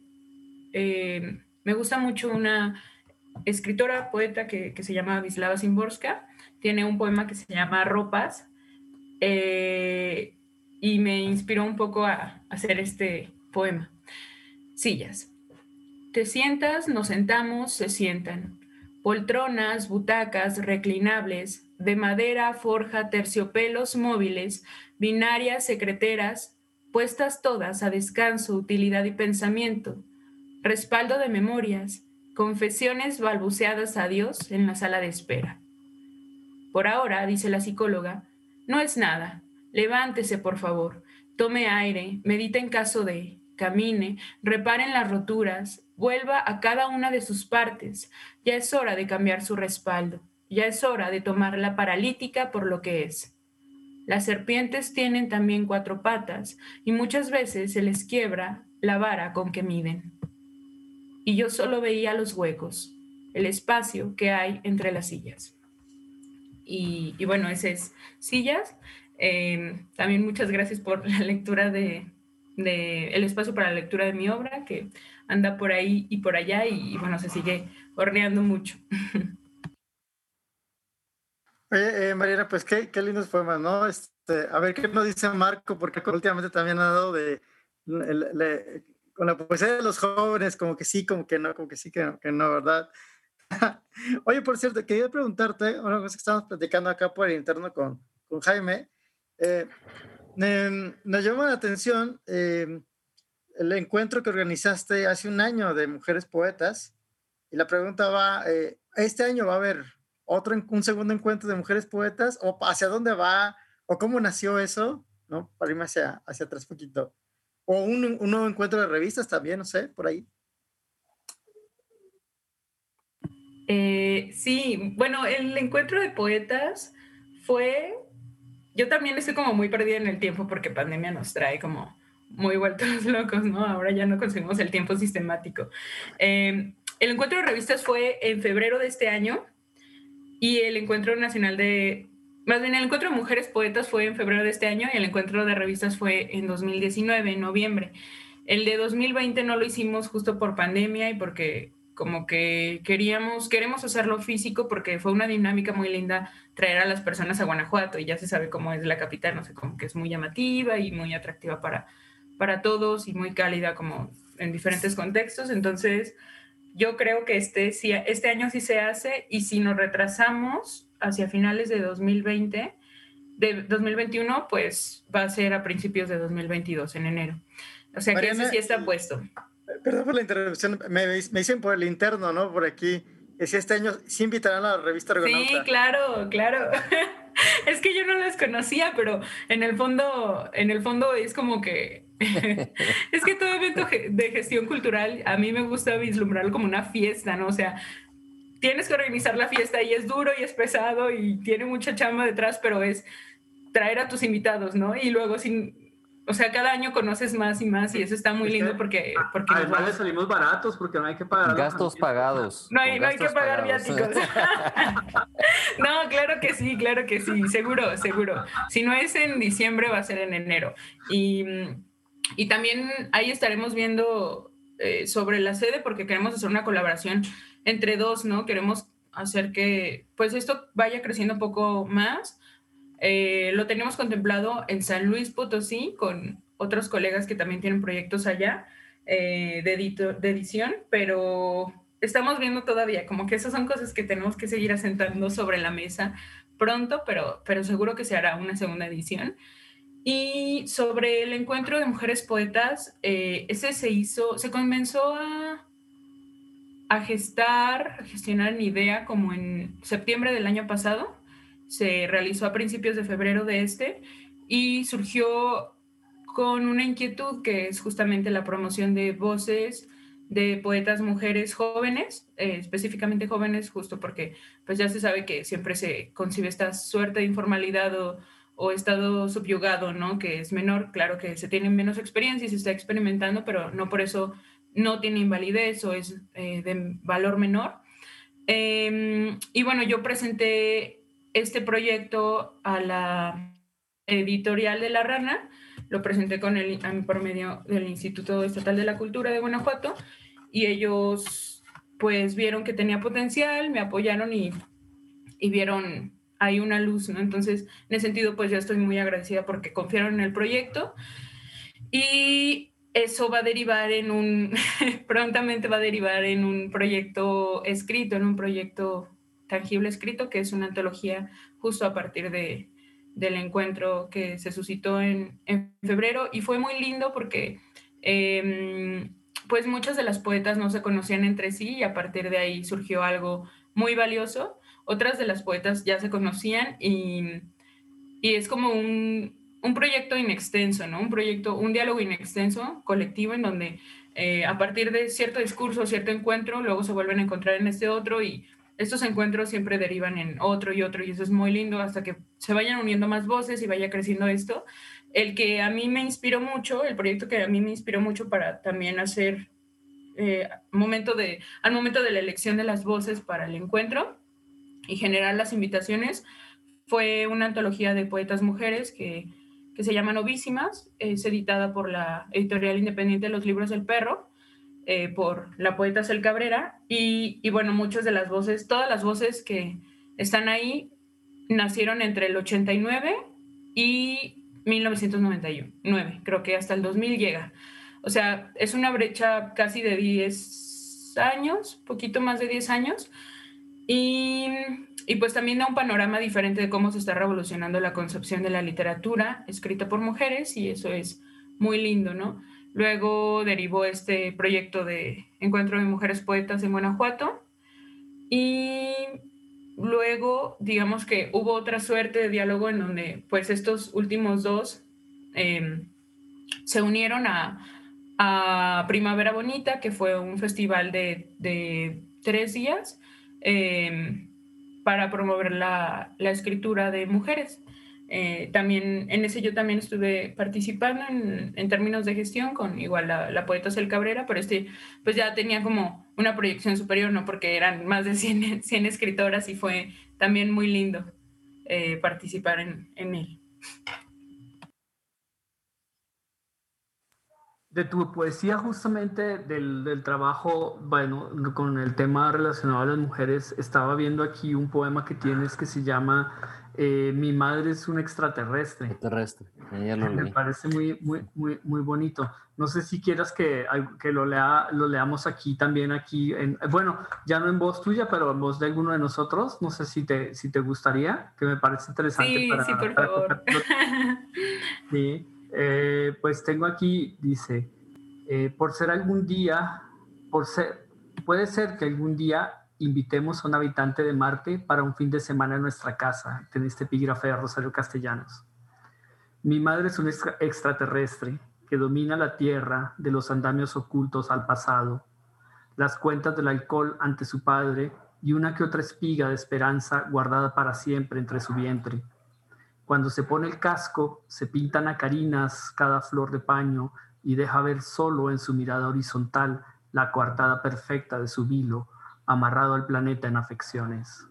Eh, me gusta mucho una escritora, poeta que, se llama Vislava Simborska. Tiene un poema que se llama Ropas eh, y me inspiró un poco a hacer este poema. Sillas. Te sientas, nos sentamos, se sientan. Poltronas, butacas, reclinables, de madera, forja, terciopelos móviles, binarias, secreteras, puestas todas a descanso, utilidad y pensamiento, respaldo de memorias, confesiones balbuceadas a Dios en la sala de espera. Por ahora, dice la psicóloga, no es nada. Levántese, por favor. Tome aire, medita en caso de, camine, repare en las roturas, vuelva a cada una de sus partes. Ya es hora de cambiar su respaldo. Ya es hora de tomar la paralítica por lo que es. Las serpientes tienen también cuatro patas y muchas veces se les quiebra la vara con que miden. Y yo solo veía los huecos, el espacio que hay entre las sillas. Y, bueno, ese es Sillas. Em, también muchas gracias por la lectura de, el espacio para la lectura de mi obra, que anda por ahí y por allá y, bueno, se sigue horneando mucho. Oye, eh, Mariana, pues qué, qué, lindos poemas, ¿no? Este, a ver qué nos dice Marco, porque últimamente también ha dado de, con la poesía de los jóvenes, como que sí, como que no, como que sí, que, que no, ¿verdad? Oye, por cierto, quería preguntarte, una cosa que estamos platicando acá por el interno con, con Jaime, eh, nos llama la atención eh, el encuentro que organizaste hace un año de mujeres poetas, y la pregunta va, eh, ¿este año va a haber otro, un segundo encuentro de mujeres poetas? ¿O hacia dónde va? ¿O cómo nació eso? ¿No? Para irme hacia, hacia atrás poquito. ¿O un, nuevo encuentro de revistas también, no sé, por ahí? Eh, sí, bueno, el encuentro de poetas fue, yo también estoy como muy perdida en el tiempo porque pandemia nos trae como muy vueltos locos, ¿no? Ahora ya no conseguimos el tiempo sistemático. Eh, el encuentro de revistas fue en febrero de este año y el encuentro nacional de, más bien el encuentro de mujeres poetas fue en febrero de este año y el encuentro de revistas fue en 2019, en noviembre. El de 2020 no lo hicimos justo por pandemia y porque como que queríamos, queremos hacerlo físico porque fue una dinámica muy linda traer a las personas a Guanajuato y ya se sabe cómo es la capital, no sé, como que es muy llamativa y muy atractiva para, para todos y muy cálida como en diferentes contextos. Entonces, yo creo que este, este año sí se hace y si nos retrasamos hacia finales de 2020, de 2021, pues va a ser a principios de 2022, en enero. O sea que ese sí está puesto. Perdón por la interrupción, me, dicen por el interno, ¿no? Por aquí, que si este año sí invitarán a la revista Argonauta. Sí, claro, claro. es que yo no las conocía, pero en el fondo, en el fondo es como que es que todo evento de gestión cultural a mí me gusta vislumbrarlo como una fiesta, ¿no? O sea, tienes que organizar la fiesta y es duro y es pesado y tiene mucha chamba detrás, pero es traer a tus invitados, ¿no? Y luego sin o sea, cada año conoces más y más y eso está muy lindo porque... porque además le salimos baratos porque no hay que pagar... Gastos pagados. No hay, no hay que pagar viáticos. no, claro que sí, claro que sí, seguro, seguro. Si no es en diciembre va a ser en enero. Y, y también ahí estaremos viendo eh, sobre la sede porque queremos hacer una colaboración entre dos, ¿no? Queremos hacer que pues esto vaya creciendo un poco más eh, lo tenemos contemplado en San Luis Potosí con otros colegas que también tienen proyectos allá eh, de, de, edición, pero estamos viendo todavía como que esas son cosas que tenemos que seguir asentando sobre la mesa pronto, pero, pero seguro que se hará una segunda edición. Y sobre el encuentro de mujeres poetas, eh, ese se hizo, se comenzó a, a gestar, gestionar mi idea como en septiembre del año pasado se realizó a principios de febrero de este y surgió con una inquietud que es justamente la promoción de voces de poetas mujeres jóvenes, eh, específicamente jóvenes, justo porque pues ya se sabe que siempre se concibe esta suerte de informalidad o, estado subyugado, ¿no? Que es menor, claro que se tiene menos experiencia y se está experimentando, pero no por eso no tiene invalidez o es eh, de valor menor. Em, y bueno, yo presenté este proyecto a la editorial de La Rana, lo presenté con el, por medio del Instituto Estatal de la Cultura de Guanajuato y ellos pues vieron que tenía potencial, me apoyaron y, y vieron ahí una luz. Entonces, en ese sentido, pues ya estoy muy agradecida porque confiaron en el proyecto. Y eso va a derivar en un, prontamente va a derivar en un proyecto escrito, en un proyecto tangible escrito, que es una antología justo a partir de, del encuentro que se suscitó en, en febrero y fue muy lindo porque em, pues muchas de las poetas no se conocían entre sí y a partir de ahí surgió algo muy valioso. Otras de las poetas ya se conocían y, y es como un, un proyecto inextenso, ¿no? Un proyecto, un diálogo inextenso, colectivo, en donde eh, a partir de cierto discurso, cierto encuentro, luego se vuelven a encontrar en este otro y estos encuentros siempre derivan en otro y otro y eso es muy lindo hasta que se vayan uniendo más voces y vaya creciendo esto. El que a mí me inspiró mucho, el proyecto que a mí me inspiró mucho para también hacer eh, momento de, al momento de la elección de las voces para el encuentro y generar las invitaciones, fue una antología de poetas mujeres que que se llama Novísimas, es editada por la editorial independiente de los libros del perro, eh, por la poeta Cel Cabrera, y, bueno, muchas de las voces, todas las voces que están ahí nacieron entre el 89 y 1999, creo que hasta el 2000 llega. O sea, es una brecha casi de 10 años, poquito más de 10 años, y y pues también da un panorama diferente de cómo se está revolucionando la concepción de la literatura escrita por mujeres y eso es muy lindo, ¿no? Luego derivó este proyecto de Encuentro de Mujeres Poetas en Guanajuato y luego digamos que hubo otra suerte de diálogo en donde pues estos últimos dos em, se unieron a, Primavera Bonita, que fue un festival de, tres días. Em, para promover la, la escritura de mujeres. Eh, también en ese yo también estuve participando en, en términos de gestión con igual la, la, poeta Cel Cabrera, pero este pues ya tenía como una proyección superior, ¿no? Porque eran más de 100, 100 escritoras y fue también muy lindo eh, participar en, en él. De tu poesía justamente del, del, trabajo, bueno, con el tema relacionado a las mujeres, estaba viendo aquí un poema que tienes que se llama eh, Mi madre es un extraterrestre. Extraterrestre, Me parece muy, muy, muy, muy bonito. No sé si quieras que, que lo, lea, lo leamos aquí también, aquí, en, bueno, ya no en voz tuya, pero en voz de alguno de nosotros. No sé si te, si te gustaría, que me parece interesante. Sí, sí, por favor. sí. Eh, pues tengo aquí, dice, eh, por ser algún día, por ser, puede ser que algún día invitemos a un habitante de Marte para un fin de semana en nuestra casa, en este epígrafe de Rosario Castellanos. Mi madre es un extraterrestre que domina la Tierra de los andamios ocultos al pasado, las cuentas del alcohol ante su padre y una que otra espiga de esperanza guardada para siempre entre su vientre cuando se pone el casco, se pintan a carinas cada flor de paño y deja ver solo en su mirada horizontal la coartada perfecta de su vilo, amarrado al planeta en afecciones.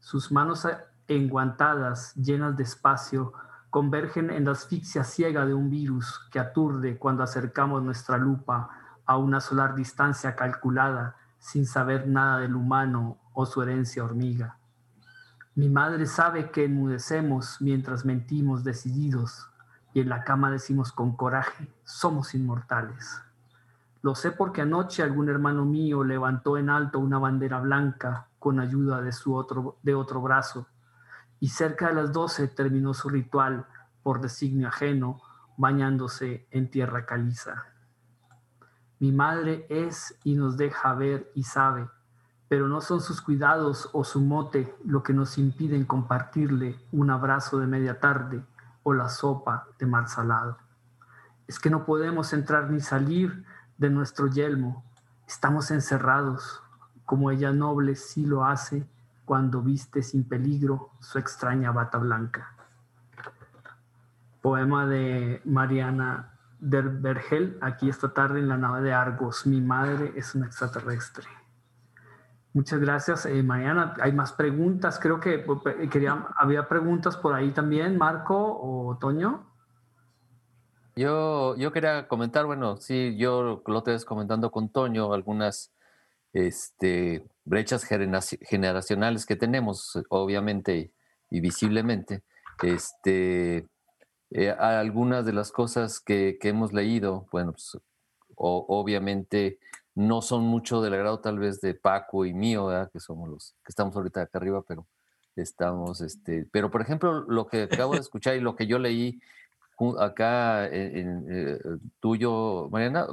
Sus manos enguantadas, llenas de espacio, convergen en la asfixia ciega de un virus que aturde cuando acercamos nuestra lupa a una solar distancia calculada sin saber nada del humano o su herencia hormiga. Mi madre sabe que enmudecemos mientras mentimos decididos y en la cama decimos con coraje, somos inmortales. Lo sé porque anoche algún hermano mío levantó en alto una bandera blanca con ayuda de, su otro, de otro brazo y cerca de las doce terminó su ritual por designio ajeno, bañándose en tierra caliza. Mi madre es y nos deja ver y sabe pero no son sus cuidados o su mote lo que nos impiden compartirle un abrazo de media tarde o la sopa de mar salado. Es que no podemos entrar ni salir de nuestro yelmo, estamos encerrados, como ella noble sí lo hace cuando viste sin peligro su extraña bata blanca. Poema de Mariana Derbergel, aquí esta tarde en la nave de Argos. Mi madre es un extraterrestre. Muchas gracias, eh, Mariana. Hay más preguntas. Creo que pues, quería, había preguntas por ahí también, Marco o Toño. Yo, yo quería comentar, bueno, sí, yo lo estoy comentando con Toño, algunas este, brechas generacionales que tenemos, obviamente y visiblemente. Este, eh, algunas de las cosas que, hemos leído, bueno, pues, obviamente no son mucho del agrado tal vez de Paco y mío, que somos los que estamos ahorita acá arriba, pero estamos, este, pero por ejemplo, lo que acabo de escuchar y lo que yo leí acá en, eh, tuyo, Mariana,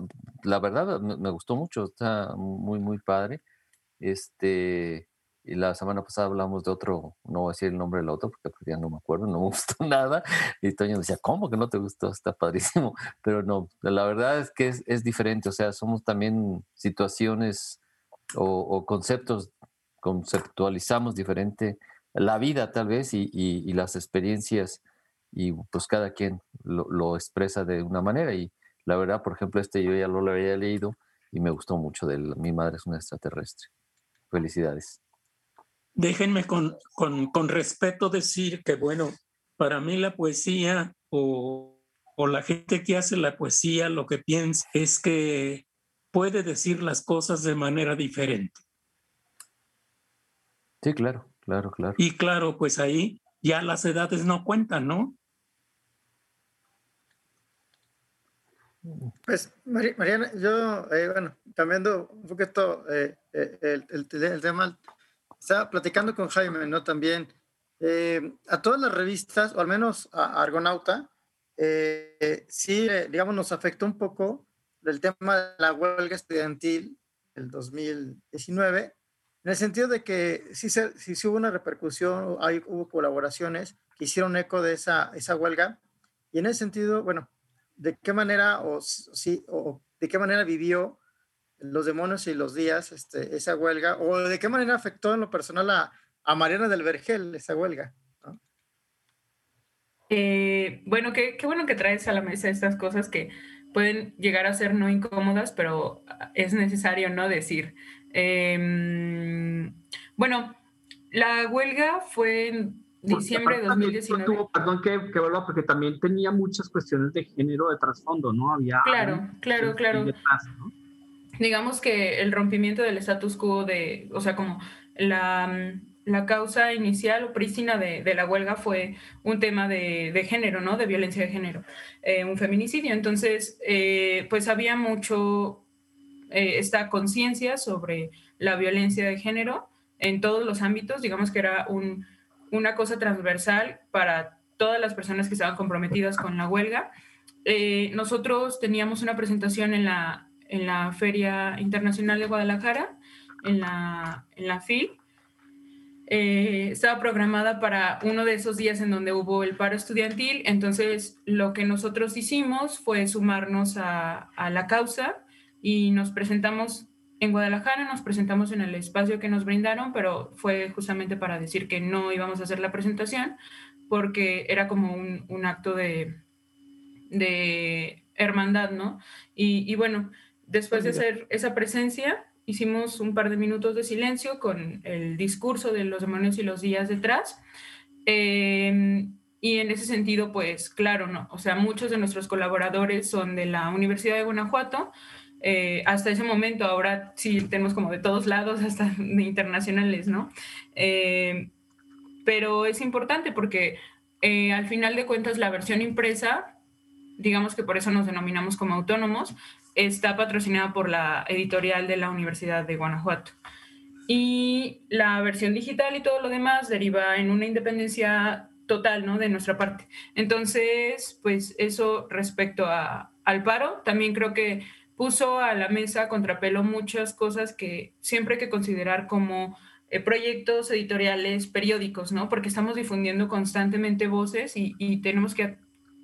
la verdad me, gustó mucho, está muy, muy padre. Este, y la semana pasada hablamos de otro, no voy a decir el nombre del otro porque ya no me acuerdo, no me gustó nada. Y Toño decía, ¿cómo que no te gustó? Está padrísimo. Pero no, la verdad es que es, diferente, o sea, somos también situaciones o, conceptos, conceptualizamos diferente la vida tal vez y, las experiencias y pues cada quien lo, expresa de una manera. Y la verdad, por ejemplo, este yo ya lo había leído y me gustó mucho de mi madre es una extraterrestre. Felicidades. Déjenme con, con, respeto decir que, bueno, para mí la poesía o, o la gente que hace la poesía lo que piensa es que puede decir las cosas de manera diferente. Sí, claro, claro, claro. Y claro, pues ahí ya las edades no cuentan, ¿no? Pues, Mariana, yo, eh, bueno, cambiando un poquito eh, eh, el, el, el, tema estaba platicando con Jaime, ¿no? También eh, a todas las revistas, o al menos a Argonauta, eh, sí, digamos, nos afectó un poco el tema de la huelga estudiantil del 2019, en el sentido de que sí, se, sí, hubo una repercusión, hay, hubo colaboraciones que hicieron eco de esa, esa huelga, y en ese sentido, bueno, ¿de qué manera o, sí, o de qué manera vivió los demonios y los días, este, esa huelga, o de qué manera afectó en lo personal a, a Mariana del Vergel esa huelga. Eh, bueno, qué, qué, bueno que traes a la mesa estas cosas que pueden llegar a ser no incómodas, pero es necesario no decir. Em, bueno, la huelga fue en diciembre de 2019. perdón que, que vuelva, porque también tenía muchas cuestiones de género de trasfondo, ¿no? Había. Claro, claro, claro digamos que el rompimiento del status quo de, o sea, como la, la causa inicial o prístina de, de, la huelga fue un tema de, de género, ¿no? De violencia de género, eh, un feminicidio. Entonces, eh, pues había mucho eh, esta conciencia sobre la violencia de género en todos los ámbitos, digamos que era un, una cosa transversal para todas las personas que estaban comprometidas con la huelga. nosotros teníamos una presentación en la, en la Feria Internacional de Guadalajara, en la, en la FIL. Eh, estaba programada para uno de esos días en donde hubo el paro estudiantil, entonces lo que nosotros hicimos fue sumarnos a, a la causa y nos presentamos en Guadalajara, nos presentamos en el espacio que nos brindaron, pero fue justamente para decir que no íbamos a hacer la presentación porque era como un, un acto de, de hermandad, ¿no? Y, y bueno, Después de hacer esa presencia, hicimos un par de minutos de silencio con el discurso de los demonios y los días detrás. Em, y en ese sentido, pues claro, ¿no? O sea, muchos de nuestros colaboradores son de la Universidad de Guanajuato. Eh, hasta ese momento, ahora sí tenemos como de todos lados, hasta de internacionales, ¿no? Em, pero es importante porque eh, al final de cuentas la versión impresa, digamos que por eso nos denominamos como autónomos, está patrocinada por la editorial de la Universidad de Guanajuato. Y la versión digital y todo lo demás deriva en una independencia total, ¿no? De nuestra parte. Entonces, pues eso respecto a, al paro, también creo que puso a la mesa contrapelo muchas cosas que siempre hay que considerar como eh, proyectos editoriales, periódicos, ¿no? Porque estamos difundiendo constantemente voces y, y tenemos que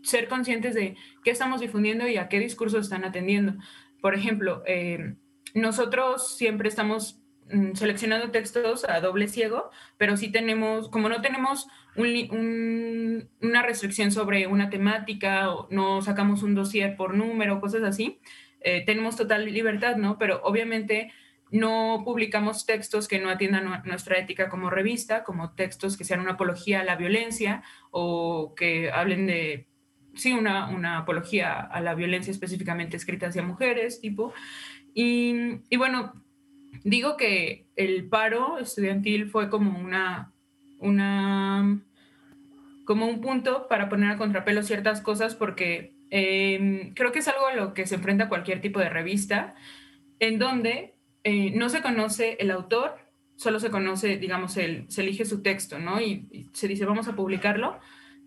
ser conscientes de qué estamos difundiendo y a qué discursos están atendiendo. Por ejemplo, eh, nosotros siempre estamos mm, seleccionando textos a doble ciego, pero sí tenemos, como no tenemos una restricción sobre una temática o no sacamos un dossier por número, cosas así, eh, tenemos total libertad, ¿no? Pero obviamente no publicamos textos que no atiendan nuestra ética como revista, como textos que sean una apología a la violencia o que hablen de sí, una, una, apología a la violencia específicamente escrita hacia mujeres, tipo. Y, y, bueno, digo que el paro estudiantil fue como una, una como un punto para poner a contrapelo ciertas cosas porque em, creo que es algo a lo que se enfrenta cualquier tipo de revista, en donde eh, no se conoce el autor, solo se conoce, digamos, el, se elige su texto, ¿no? Y, se dice, vamos a publicarlo,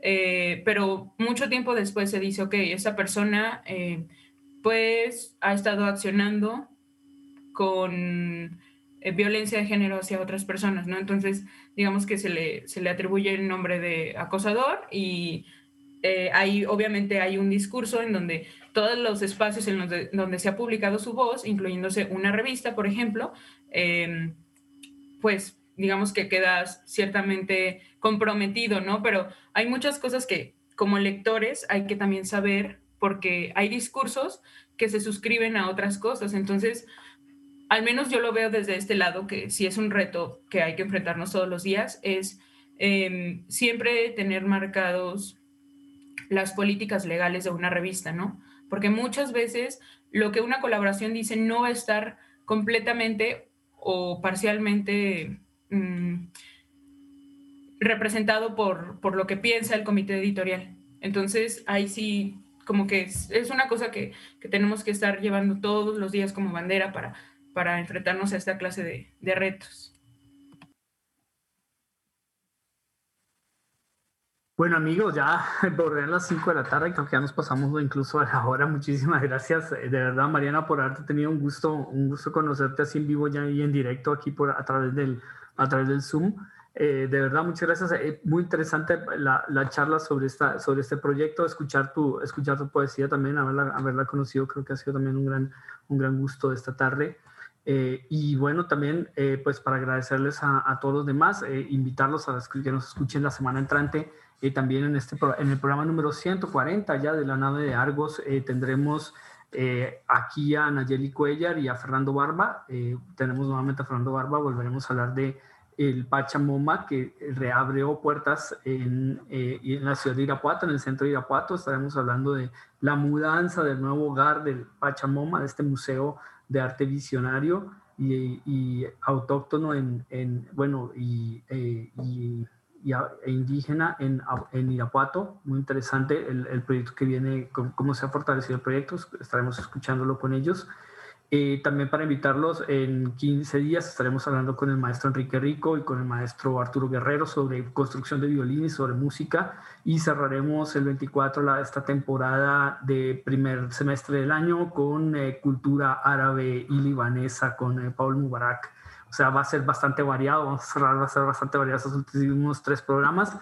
eh, pero mucho tiempo después se dice, ok, esa persona eh, pues ha estado accionando con violencia de género hacia otras personas, ¿no? Entonces, digamos que se le, se le atribuye el nombre de acosador y ahí obviamente hay un discurso en donde todos los espacios en los donde se ha publicado su voz, incluyéndose una revista, por ejemplo, em, pues digamos que quedas ciertamente comprometido, ¿no? Pero hay muchas cosas que como lectores hay que también saber porque hay discursos que se suscriben a otras cosas. Entonces, al menos yo lo veo desde este lado, que si es un reto que hay que enfrentarnos todos los días, es em, siempre tener marcados las políticas legales de una revista, ¿no? porque muchas veces lo que una colaboración dice no va a estar completamente o parcialmente mm, representado por, lo que piensa el comité editorial. Entonces, ahí sí, como que es, una cosa que, tenemos que estar llevando todos los días como bandera para, para enfrentarnos a esta clase de retos. Bueno amigos, ya borré las 5 de la tarde, creo que ya nos pasamos incluso a la hora. Muchísimas gracias, eh, de verdad Mariana, por haberte tenido un gusto, un gusto conocerte así en vivo ya y en directo aquí por, a, través del, a través del Zoom. Eh, de verdad, muchas gracias. Eh, muy interesante la, la, charla sobre, esta, sobre este proyecto, escuchar tu, escuchar tu poesía también, haberla, haberla conocido, creo que ha sido también un gran, un gran gusto esta tarde. y bueno, también pues para agradecerles a, a todos los demás, invitarlos a que nos escuchen la semana entrante y también en, este, en el programa número 140 ya de la nave de Argos eh, tendremos eh, aquí a Nayeli Cuellar y a Fernando Barba. Eh, tenemos nuevamente a Fernando Barba, volveremos a hablar de el Pachamoma que reabrió puertas en, en, la ciudad de Irapuato, en el centro de Irapuato. Estaremos hablando de la mudanza del nuevo hogar del Pachamoma, de este museo de arte visionario y, autóctono en, en bueno, y, y e indígena en, Irapuato. Muy interesante el, el, proyecto que viene, cómo, se ha fortalecido el proyecto. Estaremos escuchándolo con ellos. Eh, también para invitarlos, en 15 días estaremos hablando con el maestro Enrique Rico y con el maestro Arturo Guerrero sobre construcción de violín y sobre música. Y cerraremos el 24 la, esta temporada de primer semestre del año con eh, cultura árabe y libanesa con eh, Paul Mubarak o sea, va a ser bastante variado, vamos a cerrar, va a ser bastante variado esos últimos tres programas.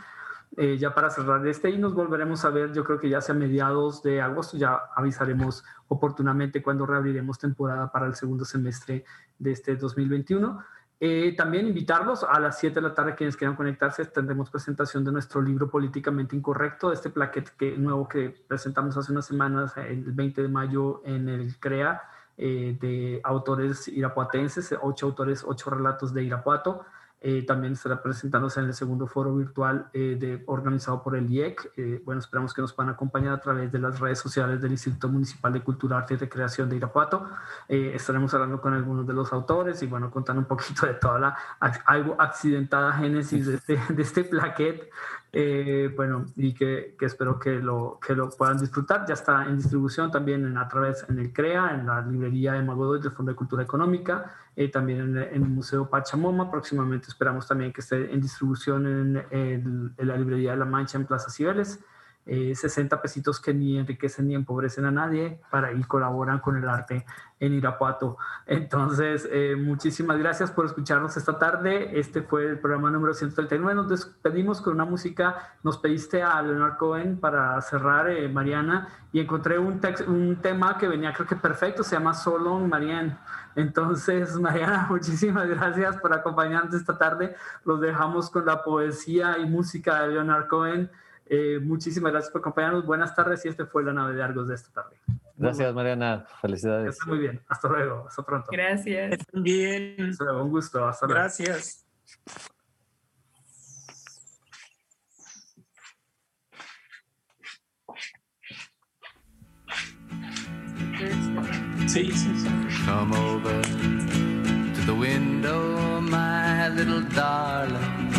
Eh, ya para cerrar este y nos volveremos a ver, yo creo que ya sea mediados de agosto, ya avisaremos oportunamente cuando reabriremos temporada para el segundo semestre de este 2021. Eh, también invitarlos a las 7 de la tarde, quienes quieran conectarse, tendremos presentación de nuestro libro Políticamente Incorrecto, este plaquete que, nuevo que presentamos hace unas semanas, el 20 de mayo en el CREA eh, de autores irapuatenses, ocho autores, ocho relatos de Irapuato. Eh, también estará presentándose en el segundo foro virtual eh, de, organizado por el IEC. bueno, esperamos que nos puedan acompañar a través de las redes sociales del Instituto Municipal de Cultura, Arte y Recreación de Irapuato. estaremos hablando con algunos de los autores y, bueno, contando un poquito de toda la algo accidentada génesis de este, de este plaquet eh, bueno, y que, espero que lo, que lo puedan disfrutar. Ya está en distribución también en, a través en el CREA, en la librería de Magodoy del Fondo de Cultura Económica, eh, también en, el Museo Pachamoma. Próximamente esperamos también que esté en distribución en, en la librería de La Mancha en Plaza Cibeles. 60 eh, pesitos que ni enriquecen ni empobrecen a nadie para y colaboran con el arte en Irapuato. Entonces, eh, muchísimas gracias por escucharnos esta tarde. Este fue el programa número 139. Nos despedimos con una música. Nos pediste a Leonard Cohen para cerrar, eh, Mariana, y encontré un, un tema que venía creo que perfecto, se llama Solo Marianne. Entonces, Mariana, muchísimas gracias por acompañarnos esta tarde. Los dejamos con la poesía y música de Leonard Cohen. Eh, muchísimas gracias por acompañarnos. Buenas tardes y este fue la nave de Argos de esta tarde. Gracias, Mariana. Felicidades. muy bien. Hasta luego. Hasta pronto. Gracias. Bien. un gusto. Hasta luego. Gracias. Sí, sí, sí. Come over to the window, my little darling.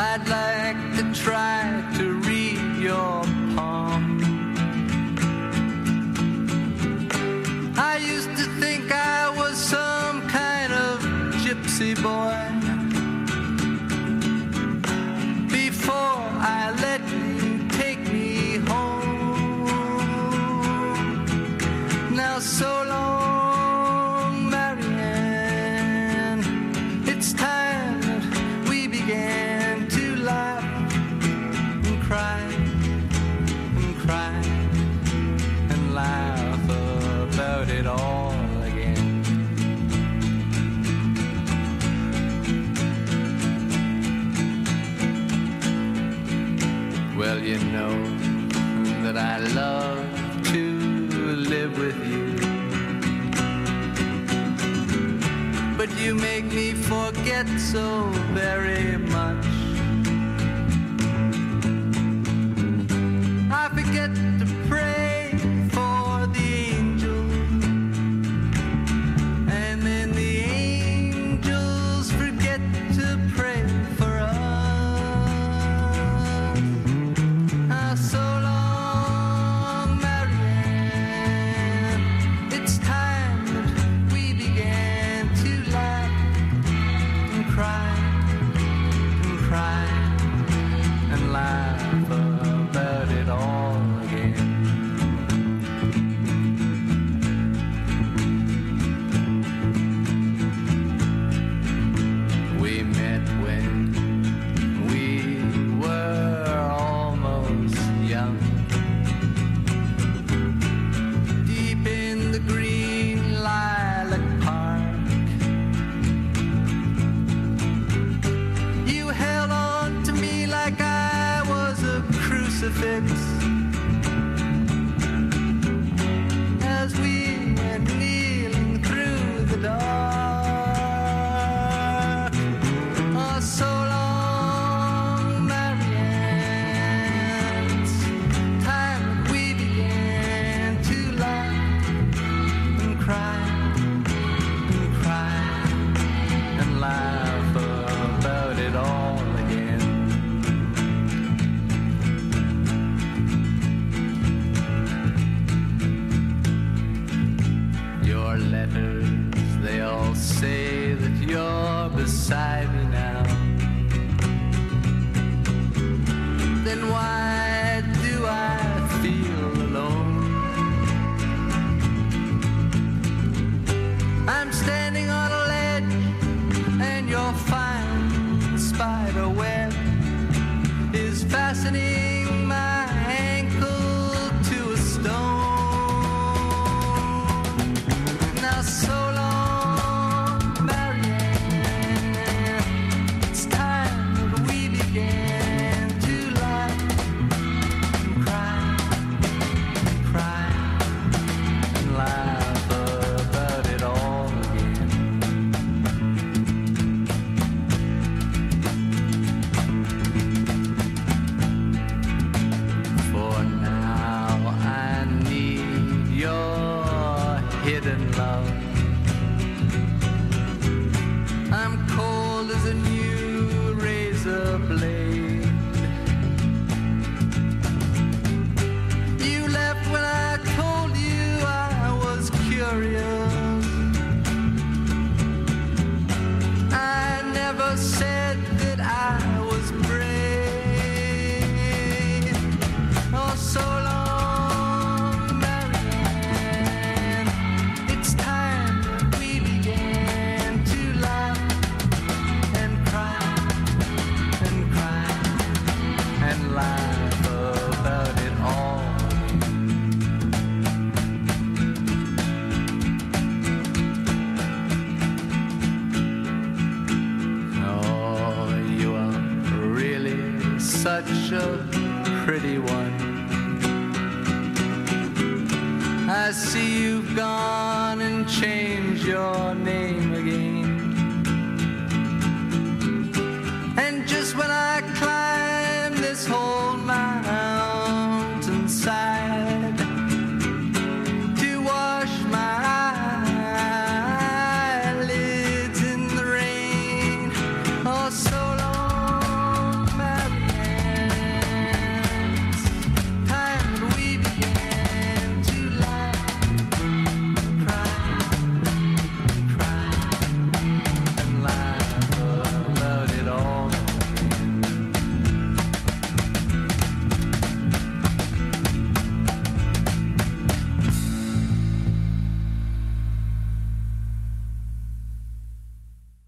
I'd like to try to read your palm. I used to think I was some kind of gypsy boy. you make me forget so very much.